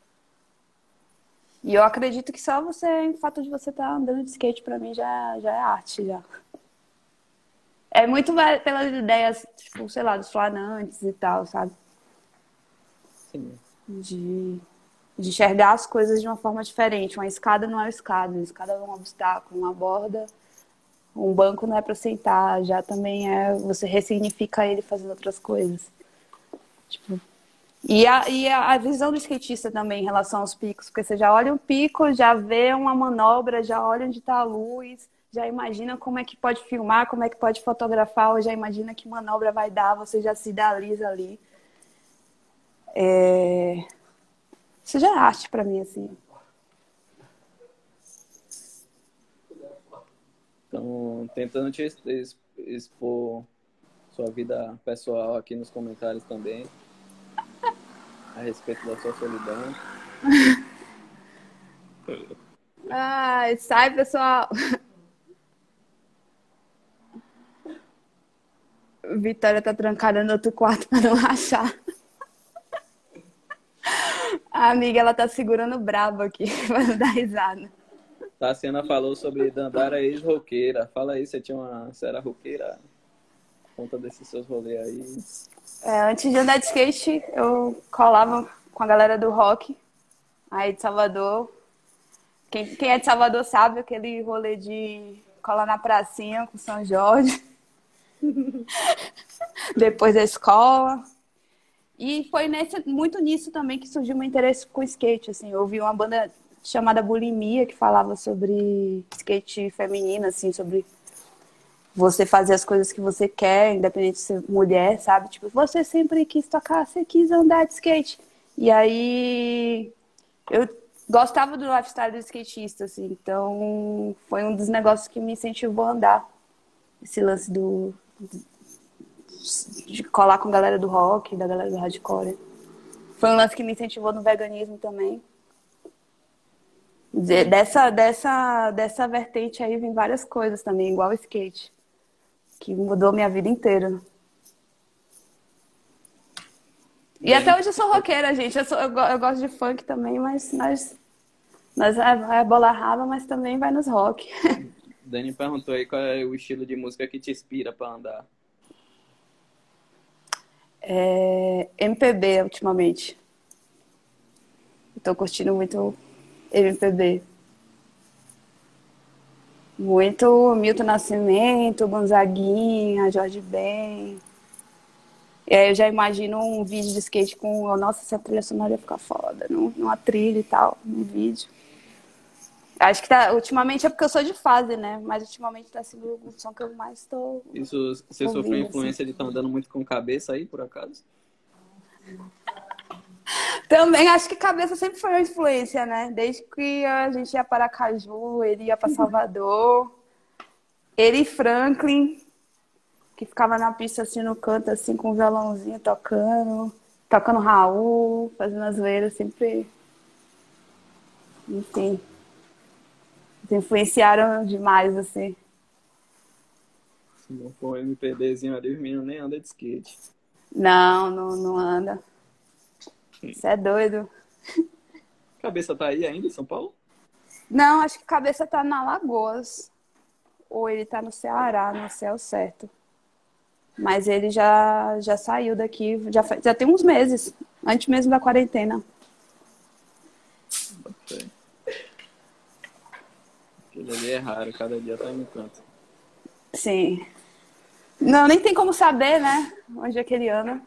E eu acredito que só você, o fato de você estar tá andando de skate, para mim, já, já é arte, já. É muito pelas ideias, tipo, sei lá, dos flanantes e tal, sabe? Sim. De, de enxergar as coisas de uma forma diferente. Uma escada não é uma escada, uma escada é um obstáculo, uma borda, um banco não é para sentar, já também é, você ressignifica ele fazendo outras coisas. Tipo, e a, e a visão do skatista também em relação aos picos, porque você já olha o pico, já vê uma manobra, já olha onde está a luz, já imagina como é que pode filmar, como é que pode fotografar, ou já imagina que manobra vai dar, você já se idealiza ali. É... Isso já é arte para mim, assim. Então, tentando te expor sua vida pessoal aqui nos comentários também, a respeito da sua solidão. [LAUGHS] Ai, sai, pessoal. Vitória tá trancada no outro quarto para não rachar. A amiga, ela tá segurando brabo aqui [LAUGHS] pra não dar risada. Tassiana falou sobre Dandara ex-roqueira. Fala aí, você tinha uma. Você era roqueira? Conta desses seus rolês aí. É, antes de andar de skate, eu colava com a galera do rock, aí de Salvador. Quem, quem é de Salvador sabe aquele rolê de colar na pracinha com São Jorge. [LAUGHS] Depois da escola. E foi nesse, muito nisso também que surgiu meu interesse com skate. Assim, eu ouvi uma banda chamada Bulimia que falava sobre skate feminino, assim, sobre você fazer as coisas que você quer, independente de ser mulher, sabe? Tipo, você sempre quis tocar, você quis andar de skate. E aí eu gostava do lifestyle do skatista, assim, então foi um dos negócios que me incentivou a andar. Esse lance do, de colar com a galera do rock, da galera do hardcore. Foi um lance que me incentivou no veganismo também. Dessa, dessa, dessa vertente aí vem várias coisas também, igual skate, que mudou minha vida inteira. E até hoje eu sou roqueira, gente. Eu, sou, eu, eu gosto de funk também, mas nós, nós é, é bola raba, mas também vai nos rock. [LAUGHS] Dani perguntou aí qual é o estilo de música que te inspira para andar. É, MPB ultimamente. Estou curtindo muito MPB. Muito Milton Nascimento, Gonzaguinha, Jorge Ben. E aí eu já imagino um vídeo de skate com, oh, nossa, essa trilha sonora ia ficar foda, numa trilha e tal, num vídeo. Acho que tá, ultimamente é porque eu sou de fase, né? Mas ultimamente tá sendo o som que eu mais tô. Isso, você ouvindo, sofreu influência assim. de estar tá andando muito com cabeça aí, por acaso? Também acho que cabeça sempre foi uma influência, né? Desde que a gente ia para Caju, ele ia para Salvador. Ele e Franklin, que ficava na pista assim no canto, assim, com o violãozinho tocando, tocando Raul, fazendo as zoeiras, sempre. Enfim. Influenciaram demais, assim. Se não for um MPBzinho ali, os meninos nem andam de skate. Não, não, não anda. Você é doido. Cabeça tá aí ainda em São Paulo? Não, acho que cabeça tá na Lagoas. Ou ele tá no Ceará, não sei o certo. Mas ele já, já saiu daqui, já, já tem uns meses, antes mesmo da quarentena. Aquele ali é raro, cada dia tá em um canto. Sim. Não, nem tem como saber, né? Onde é que ele anda.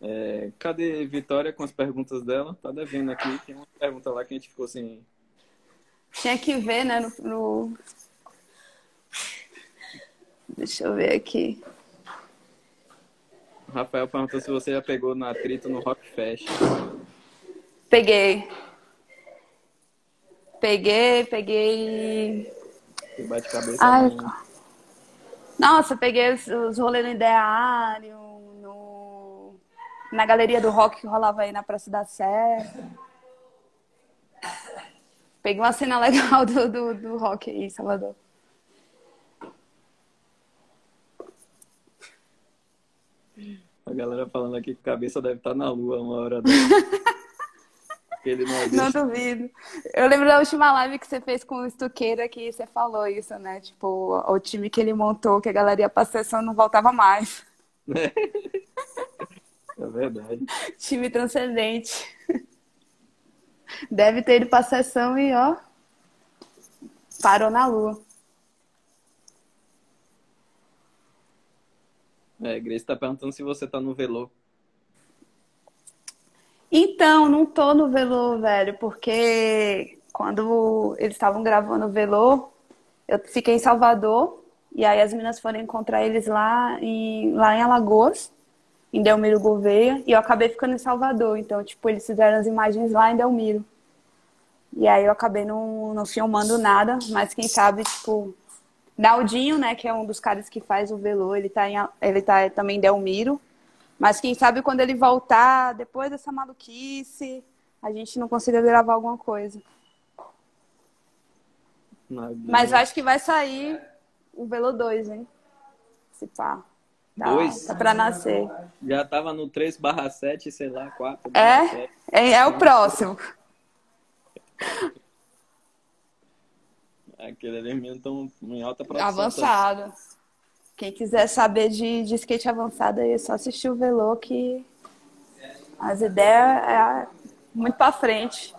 É, cadê Vitória com as perguntas dela? Tá devendo aqui. Tem uma pergunta lá que a gente ficou assim. Tinha que ver, né? No, no... Deixa eu ver aqui. O Rafael perguntou se você já pegou no atrito no Rock Fest. Peguei. Peguei, peguei. Bate cabeça. Ai, nossa, peguei os, os rolês no Ideário, na galeria do rock que rolava aí na Praça da Sé. Peguei uma cena legal do, do, do rock aí em Salvador. A galera falando aqui que a cabeça deve estar na lua uma hora. Aquele [LAUGHS] Nordeste. Não duvido. Eu lembro da última live que você fez com o Estuqueira que você falou isso, né? Tipo, o time que ele montou, que a galera ia pra sessão não voltava mais. É [LAUGHS] verdade. [LAUGHS] Time transcendente. Deve ter ido pra sessão e, ó, parou na lua. É, Grace tá perguntando se você tá no velô. Então, não tô no Velô, velho, porque quando eles estavam gravando o Velô, eu fiquei em Salvador, e aí as meninas foram encontrar eles lá em, lá em Alagoas, em Delmiro Gouveia, e eu acabei ficando em Salvador. Então, tipo, eles fizeram as imagens lá em Delmiro. E aí eu acabei não, não filmando nada, mas quem sabe, tipo, Naldinho, né, que é um dos caras que faz o Velô, ele tá, em, ele tá também em Delmiro. Mas quem sabe quando ele voltar, depois dessa maluquice, a gente não consiga gravar alguma coisa. Mas eu acho que vai sair o Velo 2, hein? Se pá. Dois? Tá pra nascer. Já tava no 3 barra 7, sei lá, 4 É? É, é o próximo. [LAUGHS] Aquele ali mesmo estão em alta produção. Avançado. Quem quiser saber de, de skate avançado aí, é só assistir o Velo que as ideias é muito pra frente.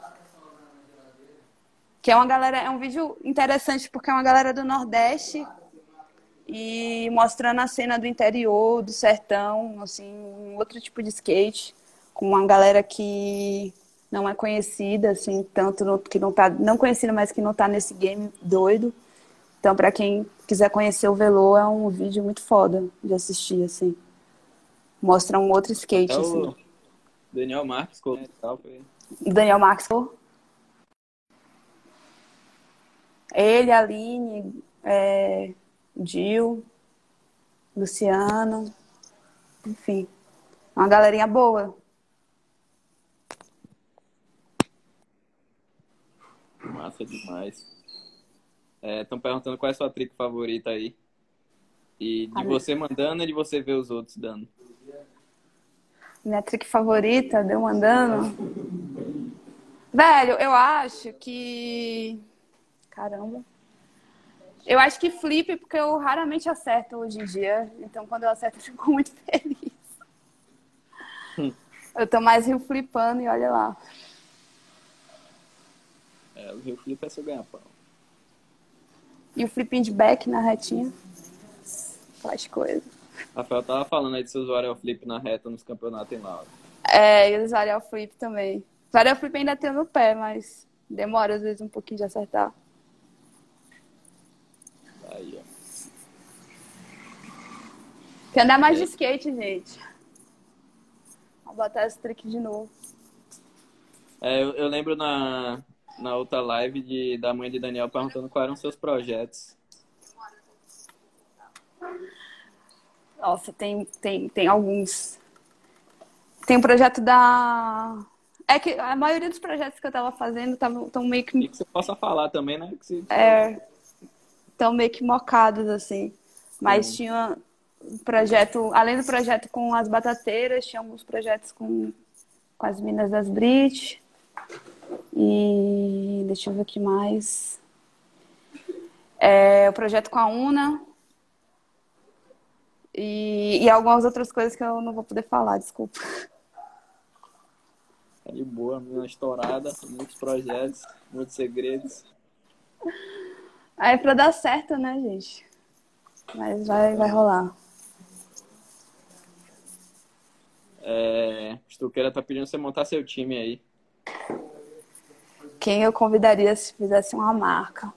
Que é uma galera, é um vídeo interessante porque é uma galera do Nordeste e mostrando a cena do interior, do sertão, assim, um outro tipo de skate, com uma galera que não é conhecida, assim, tanto no, que não tá, não conhecida, mas que não tá nesse game doido. Então, para quem quiser conhecer o Velô, é um vídeo muito foda de assistir, assim. Mostra um outro skate, assim. Daniel Marques colou e tal. Foi... Daniel Marques. Ele, a Aline, é, Gil, Luciano, enfim. Uma galerinha boa. Massa demais. Estão perguntando qual é a sua trick favorita aí. E de você mandando e de você ver os outros dando. Minha trick favorita, deu andando. Velho, eu acho que. Caramba. Eu acho que flip, porque eu raramente acerto hoje em dia. Então, quando eu acerto, eu fico [LAUGHS] muito feliz. Eu tô mais rio flipando e olha lá. É, o Rio Flip é seu ganha-pão. E o flipinho de back na retinha. Faz coisa. Rafael tava falando aí de seus Warrior Flip na reta nos campeonatos em Laura. É, e os varial flip também. Varial flip ainda tem no pé, mas demora às vezes um pouquinho de acertar. Aí, ó. Quer andar mais de skate, gente. Vou botar esse trick de novo. É, eu, eu lembro na, na outra live de, da mãe de Daniel perguntando quais eram os seus projetos. Nossa, tem, tem, tem alguns. Tem um projeto da. É que a maioria dos projetos que eu tava fazendo estão meio E que que você possa falar também, né? Que se... é, tão meio que mocados, assim. Mas tinha projeto, além do projeto com as batateiras, tinha alguns projetos com, com as minas das Brit. E deixa eu ver o que mais. É, o projeto com a Una. E, e algumas outras coisas que eu não vou poder falar, desculpa. Tá de boa, menina estourada, muitos projetos, muitos segredos. Aí é pra dar certo, né, gente? Mas vai, vai rolar. É, Estuqueira tá pedindo você montar seu time aí. Quem eu convidaria se fizesse uma marca?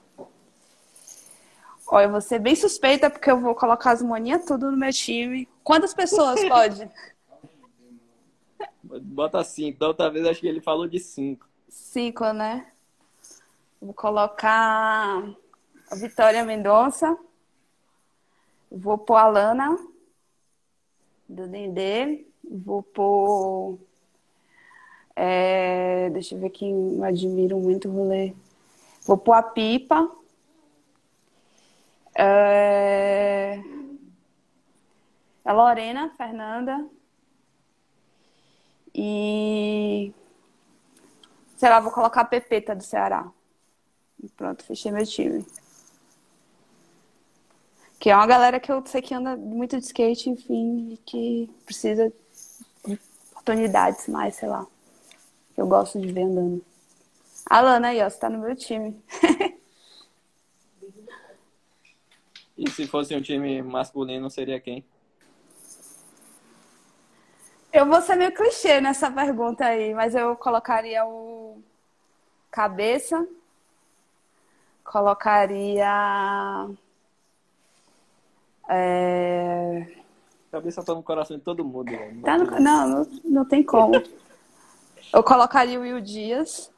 Olha, eu vou ser bem suspeita porque eu vou colocar as moninhas tudo no meu time. Quantas pessoas [LAUGHS] pode? Bota cinco. Da outra vez acho que ele falou de cinco. Cinco, né? Vou colocar a Vitória Mendonça. Vou pôr a Lana do Dendê. Vou pôr. é, deixa eu ver quem eu admiro muito o rolê. Vou pôr a Pipa. É, a Lorena Fernanda. E Sei lá, vou colocar a Pepeta do Ceará. E pronto, fechei meu time. Que é uma galera que eu sei que anda muito de skate, enfim, e que precisa oportunidades mais, sei lá. Eu gosto de ver andando. Alana aí, ó, você tá no meu time. [LAUGHS] e se fosse um time masculino, seria quem? Eu vou ser meio clichê nessa pergunta aí, mas eu colocaria o cabeça, colocaria. É... Cabeça tá no coração de todo mundo. Né? Tá no... não, não, não tem como. Eu colocaria o Will Dias.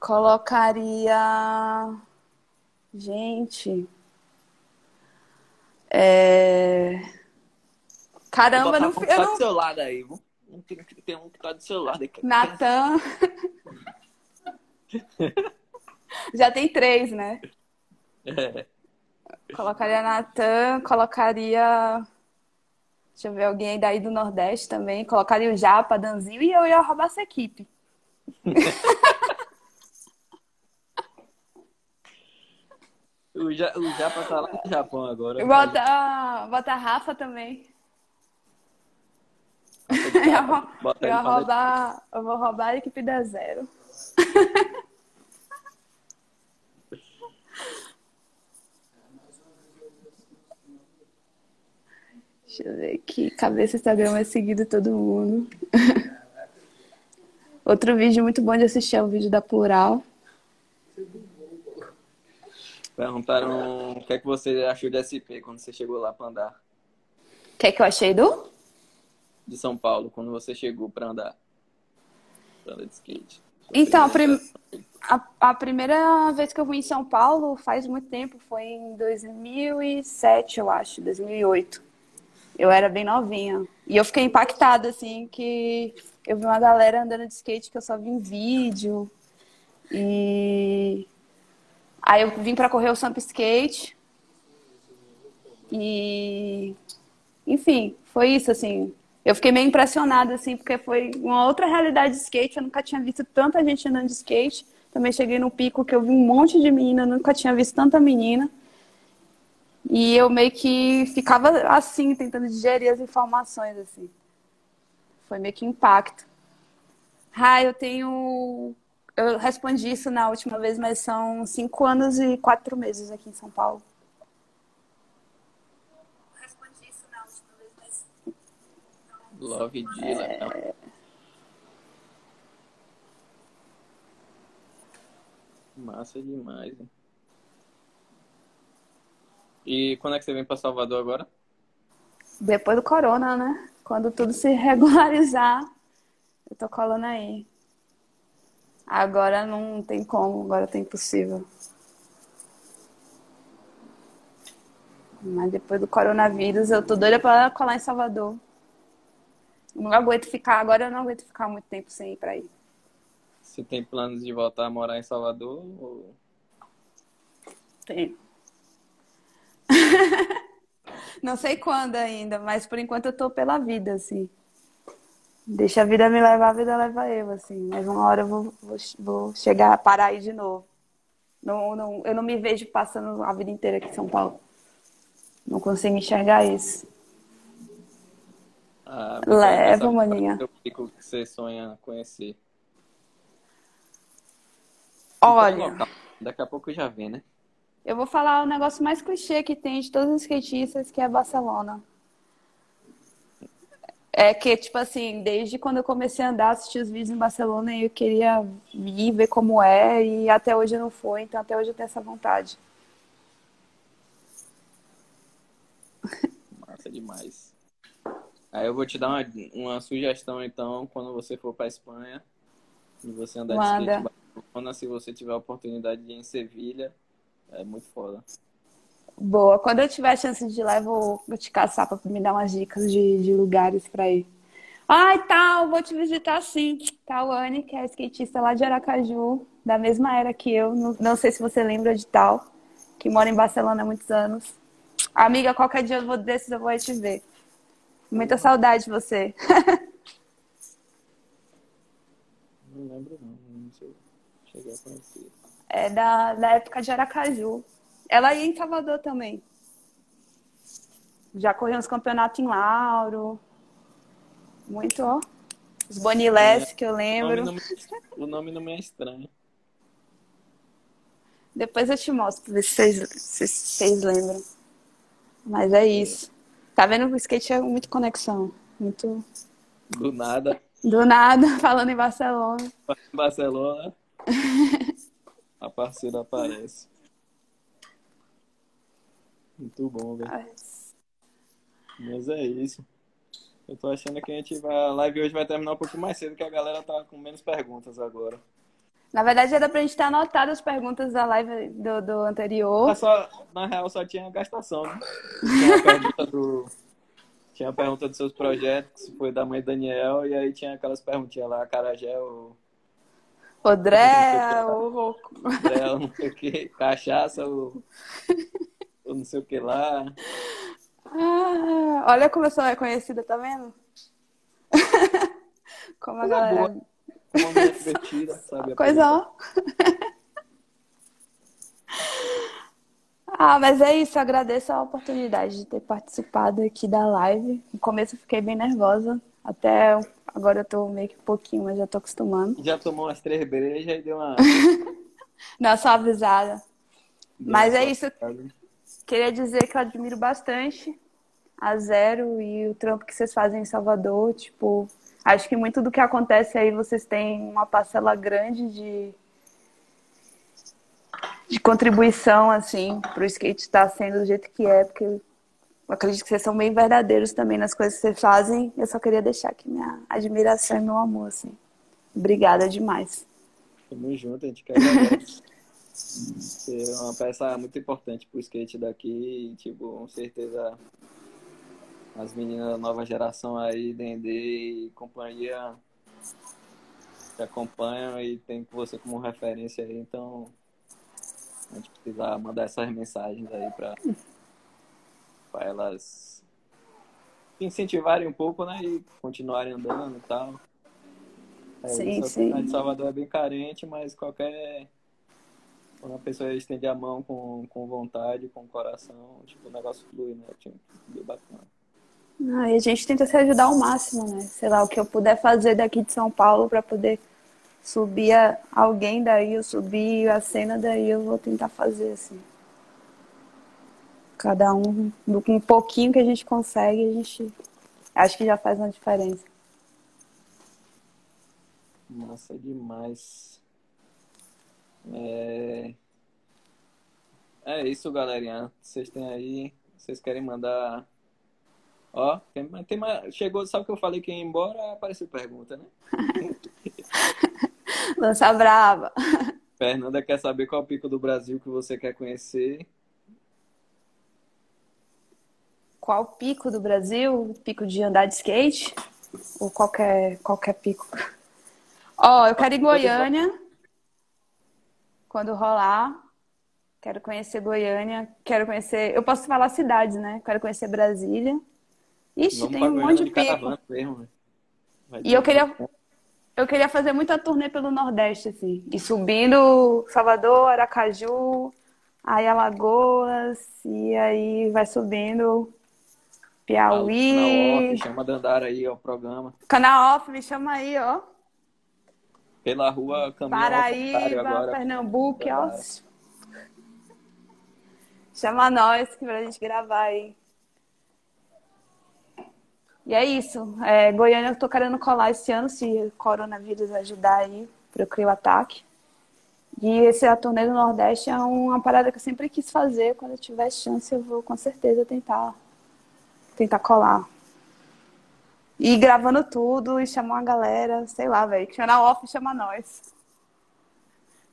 Colocaria. Gente. É. Caramba, não. Tá do seu lado aí, um tem, tem um que tá do seu lado aí. Natan. [LAUGHS] Já tem três, né? É. Colocaria Natan, colocaria. Deixa eu ver alguém daí do Nordeste também. Colocaria o Japa, Danzinho e eu ia roubar essa equipe. [LAUGHS] o, ja, o Japa tá lá no Japão agora. Bota, bota a Rafa também. [LAUGHS] eu, vou, eu, roubar, eu vou roubar a equipe da zero. [LAUGHS] Deixa eu ver aqui. Cabeça Instagram é seguido todo mundo. [LAUGHS] Outro vídeo muito bom de assistir é o vídeo da Plural. Perguntaram o que é que você achou de SP quando você chegou lá para andar. O que é que eu achei do? de São Paulo, quando você chegou para andar? Pra andar de skate. Então, a, prim... a, a, primeira vez que eu fui em São Paulo faz muito tempo, foi em 2007, eu acho, 2008. Eu era bem novinha. E eu fiquei impactada, assim, que eu vi uma galera andando de skate que eu só vi em vídeo. E aí eu vim para correr o Samp Skate. E enfim, foi isso assim eu fiquei meio impressionada, assim, porque foi uma outra realidade de skate. Eu nunca tinha visto tanta gente andando de skate. Também cheguei no pico que eu vi um monte de menina, nunca tinha visto tanta menina. E eu meio que ficava assim, tentando digerir as informações, assim. Foi meio que impacto. Ah, eu tenho. Eu respondi isso na última vez, mas são cinco anos e quatro meses aqui em São Paulo. Love Dilla. É... Massa demais. Hein? E quando é que você vem para Salvador agora? Depois do corona, né? Quando tudo se [LAUGHS] regularizar, eu tô colando aí. Agora não tem como, agora tá impossível. Mas depois do coronavírus, eu tô doida pra colar em Salvador. Não aguento ficar, agora eu não aguento ficar muito tempo sem ir para aí. Você tem planos de voltar a morar em Salvador? Ou... Tenho. [LAUGHS] não sei quando ainda, mas por enquanto eu tô pela vida, assim. Deixa a vida me levar, a vida leva eu, assim. Mas uma hora eu vou, vou, vou chegar a parar aí de novo. Não, não, eu não me vejo passando a vida inteira aqui em São Paulo. Não consigo enxergar isso. Ah, Leva, maninha. O que você sonha conhecer? Olha. Daqui a pouco já vem, né? Eu vou falar o negócio mais clichê que tem de todos os skatistas, que é Barcelona. É que, tipo assim, desde quando eu comecei a andar, assistir os vídeos em Barcelona, eu queria ir, ver como é, e até hoje não foi, então até hoje eu tenho essa vontade. Massa demais. Aí eu vou te dar uma, uma sugestão, então, quando você for para Espanha, e você andar Manda. de skate Barcelona, se você tiver a oportunidade de ir em Sevilha, é muito foda. Boa. Quando eu tiver a chance de ir lá, eu vou, vou te caçar para me dar umas dicas de, de lugares para ir. Ai, tal, vou te visitar sim. Tawane, que é skatista lá de Aracaju, da mesma era que eu. Não, não sei se você lembra de tal, que mora em Barcelona há muitos anos. Amiga, qualquer dia eu vou desses, eu vou te ver. Muita saudade de você. sei se eu cheguei a conhecer. É da, da época de Aracaju. Ela ia em Salvador também. Já correu uns campeonatos em Lauro. Muito, ó. Os Bonilés, É, que eu O nome, lembro. não o nome não me é estranho. Depois eu te mostro pra ver se vocês, se vocês lembram. Mas é isso. Tá vendo? O skate é muito conexão. Muito. Do nada, Do nada, [LAUGHS] falando em Barcelona. Barcelona, [LAUGHS] a parceira aparece. Muito bom, velho. Mas é isso. Eu tô achando que a gente vai. A live hoje vai terminar um pouquinho mais cedo, que a galera tá com menos perguntas agora. Na verdade, era pra gente ter anotado as perguntas da live do, do anterior. Mas só, na real, só tinha gastação, né? Tinha a pergunta do. Tinha a pergunta dos seus projetos, que foi da mãe Daniel, e aí tinha aquelas perguntinhas lá, Carajé, o Odré, o, André, não sei o que, cachaça, o, o não sei o que lá. Ah, olha como eu sou reconhecida, tá vendo? [LAUGHS] Como a Coisa galera. boa. Mulher divertida, [LAUGHS] sabe? Coisa, ó. [LAUGHS] Ah, mas é isso, eu agradeço a oportunidade de ter participado aqui da live. No começo eu fiquei bem nervosa, até agora eu tô meio que um pouquinho, mas já tô acostumando. Já tomou umas três brejas e deu uma. [LAUGHS] Não, só avisada. deu Mas é isso. Queria dizer que eu admiro bastante a Zero e o trampo que vocês fazem em Salvador. Tipo, acho que muito do que acontece aí vocês têm uma parcela grande de, de contribuição, assim, pro skate estar sendo do jeito que é, porque eu acredito que vocês são bem verdadeiros também nas coisas que vocês fazem. Eu só queria deixar aqui minha admiração e meu amor, assim. Obrigada demais. Tamo junto, a gente quer [LAUGHS] é uma peça muito importante pro skate daqui e, tipo, com certeza as meninas da nova geração aí, Dendê e companhia, te acompanham e tem você como referência aí, então a gente precisa mandar essas mensagens aí pra, pra elas incentivarem um pouco, né? E continuarem andando e tal. É, Sim, a sim. cidade de Salvador é bem carente, mas qualquer. Quando a pessoa estende a mão com, com vontade, com coração, tipo, o negócio flui, né? Tipo, bem bacana. Ah, e a gente tenta se ajudar ao máximo, né? Sei lá, o que eu puder fazer daqui de São Paulo para poder subir a- alguém daí, eu subir a cena daí, eu vou tentar fazer assim. Cada um, com um pouquinho que a gente consegue, a gente acho que já faz uma diferença. Massa demais. É... é isso, galerinha. Vocês têm aí. Vocês querem mandar. Ó, tem, tem mais... chegou, sabe o que eu falei que ia embora? Apareceu pergunta, né? [LAUGHS] Lança brava. Fernanda quer saber qual é o pico do Brasil que você quer conhecer. Qual pico do Brasil? Pico de andar de skate? Ou qualquer, qualquer pico? Ó, eu quero ir em Goiânia. Quando rolar. Quero conhecer Goiânia. Quero conhecer. Eu posso falar cidades, né? Quero conhecer Brasília. Ixi, Vamos tem um monte de de pico. mesmo. né? E eu queria, eu queria fazer muita turnê pelo Nordeste, assim. E subindo Salvador, Aracaju, aí Alagoas, e aí vai subindo Canal Piauí. off, chama a Dandara aí, o programa. Canal Off, me chama aí, ó. Pela rua Contrário Paraíba, agora. Pernambuco, ó. Chama nós que pra gente gravar aí. E é isso. É, Goiânia eu tô querendo colar esse ano, se o coronavírus ajudar aí, pra eu criar o ataque. E esse a turnê do Nordeste é uma parada que eu sempre quis fazer. Quando eu tiver chance, eu vou com certeza tentar, tentar colar. E gravando tudo e chamar uma galera, sei lá, velho. Que chama off chama nós.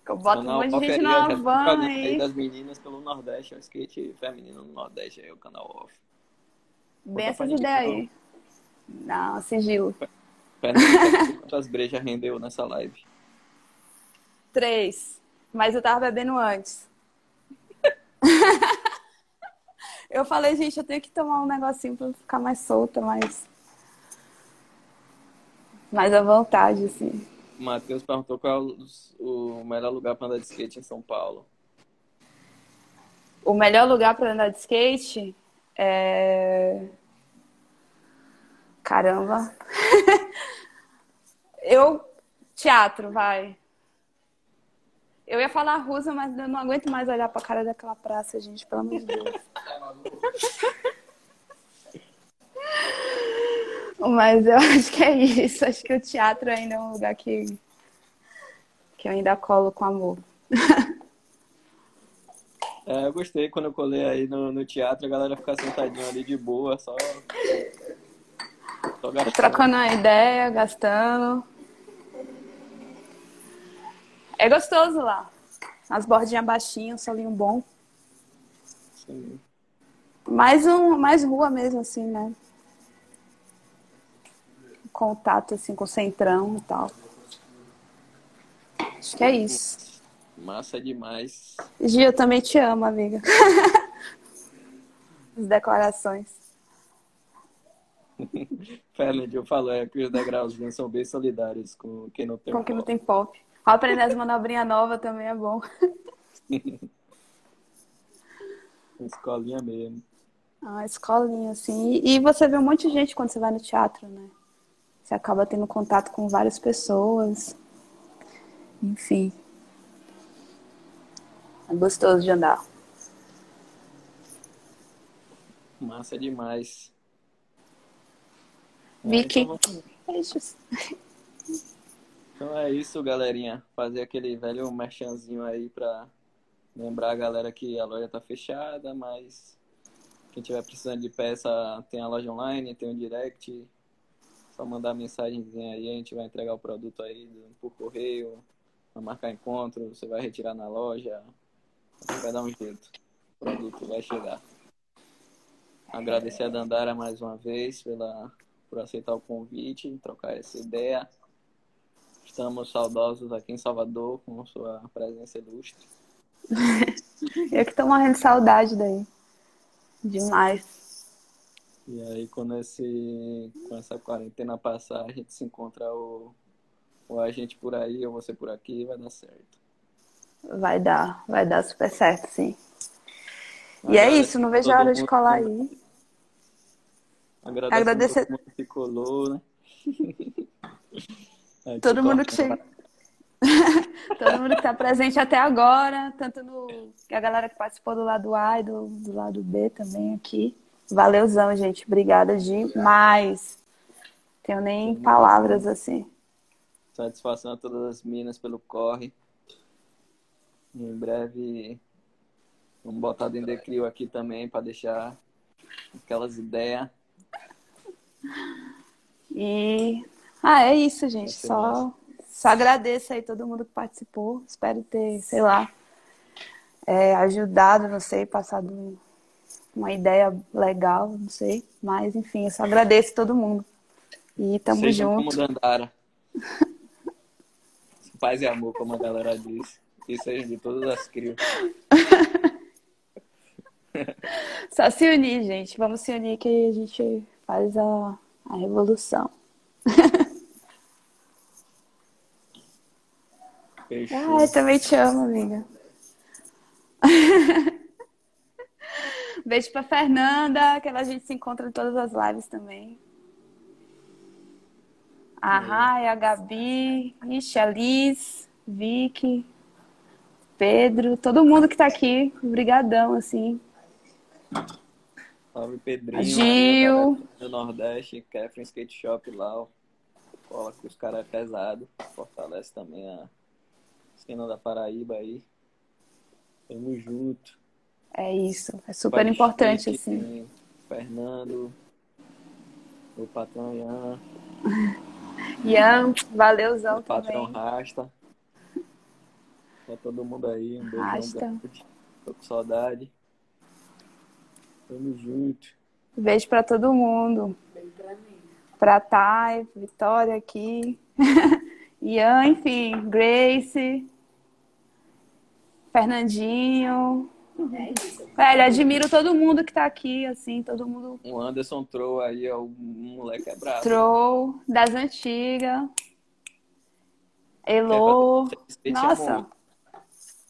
Eu boto um monte de gente fica van a aí das meninas pelo Nordeste, ó, skate feminino no Nordeste aí, o canal off. Bem essas ideias aí. Não, sigilo. Quantas brejas rendeu nessa live? Três. Mas eu tava bebendo antes. [LAUGHS] eu falei, gente, eu tenho que tomar um negocinho pra ficar mais solta, mais. Mais à vontade, assim. Matheus perguntou qual é o, o melhor lugar para andar de skate em São Paulo. O melhor lugar para andar de skate é. Caramba. [LAUGHS] eu. Teatro, vai. Eu ia falar russa, mas eu não aguento mais olhar pra cara daquela praça, gente, pelo amor de Deus. [LAUGHS] mas eu acho que é isso. Acho que o teatro ainda é um lugar que, que eu ainda colo com amor. É, eu gostei quando eu colei aí no, no teatro, a galera ficar sentadinha ali de boa, só. só Trocando a ideia, gastando. É gostoso lá. As bordinhas baixinhas, solinho bom. Sim. Mais, um, mais rua mesmo, assim, né? Contato, assim, com o centrão e tal. Acho que é isso. Massa demais. Gia, eu também te amo, amiga. [LAUGHS] As declarações. [LAUGHS] Fernand, eu falo, é que os degrauzinhos são bem solidários com quem não tem Com quem não tem pop. Aprender as manobrinhas novas também é bom. [LAUGHS] escolinha mesmo. Ah, escolinha, assim. E você vê um monte de gente quando você vai no teatro, né? Você acaba tendo contato com várias pessoas. Enfim. É gostoso de andar. Massa demais. Vicky. É, então, é isso, galerinha. Fazer aquele velho merchanzinho aí pra lembrar a galera que a loja tá fechada, mas quem tiver precisando de peça tem a loja online, tem o direct. Só mandar mensagenzinha aí, a gente vai entregar o produto aí por correio, vai marcar encontro, você vai retirar na loja, vai dar um jeito. O produto vai chegar. Agradecer a Dandara mais uma vez pela, por aceitar o convite, trocar essa ideia. Estamos saudosos aqui em Salvador com sua presença ilustre. [LAUGHS] Eu que tô morrendo de saudade daí. Demais. E aí, quando esse, com essa quarentena passar, a gente se encontra o, o a gente por aí ou você por aqui, vai dar certo. Vai dar, vai dar super certo, sim. E é isso, não vejo a hora de colar aí. Agradecer, Agradecer... todo mundo que colou, né? [LAUGHS] [LAUGHS] todo mundo que chega. todo mundo que está presente até agora, tanto no a galera que participou do lado A e do, do lado B também aqui. Valeuzão, gente. Obrigada demais. Tenho nem palavras assim. Satisfação a todas as minas pelo corre. Em breve, vamos botar dentro de Crio aqui também para deixar aquelas ideias. E. Ah, é isso, gente. Só, só agradeço aí todo mundo que participou. Espero ter, sei lá, é, ajudado, não sei, passado uma ideia legal, não sei. Mas, enfim, eu só agradeço todo mundo. E tamo Seja junto. Como Dandara. [LAUGHS] Paz e amor, como a galera diz que seja de todas as crias. Só se unir, gente. Vamos se unir que a gente faz a, a revolução. Ai, também te amo, amiga. [LAUGHS] Beijo pra Fernanda, que a gente se encontra em todas as lives também. A Rai, a Gabi, Ixi, a Liz, Vicky. Pedro, todo mundo que tá aqui, brigadão, assim. Salve, Pedrinho. Gil. Do Nordeste, Catherine Skate Shop lá, ó. Cola com os caras pesados. Fortalece também a cena da Paraíba aí. Tamo junto. É isso, é super Pai importante, skate, assim. Fernando, o patrão Ian. [LAUGHS] Ian, valeuzão o patrão também. Rasta. Pra todo mundo aí. Um beijão. Tô com saudade. Tamo junto. Beijo pra todo mundo. Beijo pra mim. Pra Thay, Vitória aqui. [LAUGHS] Ian, enfim, Grace. Fernandinho. É isso. Velho, admiro todo mundo que tá aqui, assim, todo mundo. O Anderson Troll aí, é o moleque é brabo. Troll, das antigas. Elô. Nossa.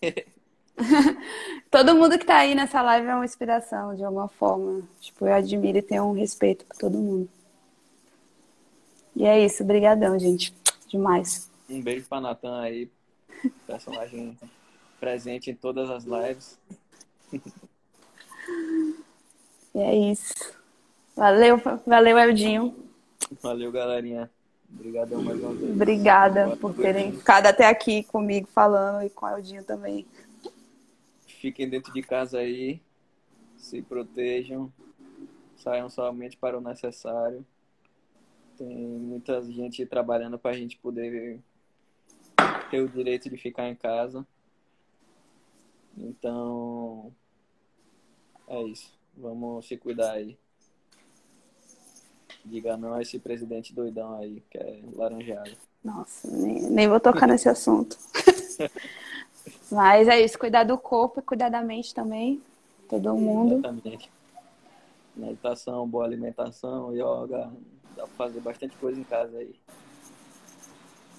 [LAUGHS] todo mundo que tá aí nessa live é uma inspiração, de alguma forma. Tipo, eu admiro e tenho um respeito por todo mundo. E é isso, brigadão, gente. Demais. Um beijo pra Natan aí, personagem presente em todas as lives. E é isso. Valeu, valeu, Eldinho. Valeu, galerinha. Obrigadão mais uma vez. Obrigada Boa por terem ficado até aqui comigo falando e com o Eldinho também. Fiquem dentro de casa aí, se protejam, saiam somente para o necessário. Tem muita gente trabalhando para a gente poder ter o direito de ficar em casa. Então, é isso. Vamos se cuidar aí. Diga não a esse presidente doidão aí, que é laranjado. Nossa, nem, nem vou tocar nesse assunto. [LAUGHS] Mas é isso, cuidar do corpo e cuidar da mente também. Todo mundo. Exatamente. Meditação, boa alimentação, yoga, Dá pra fazer bastante coisa em casa aí.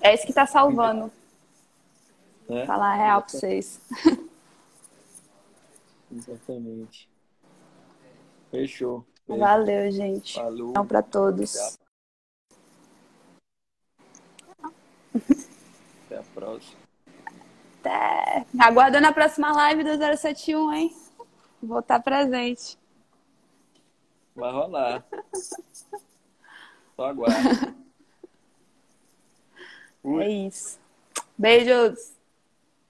É isso que tá salvando. É? Falar a real pra vocês. [LAUGHS] Exatamente. Fechou. Valeu, gente. Falou. Então, pra todos. Até a próxima. Até. Aguardando a próxima live do 071, hein? Vou estar presente. Vai rolar. Só aguarde. [LAUGHS] É isso. Beijos.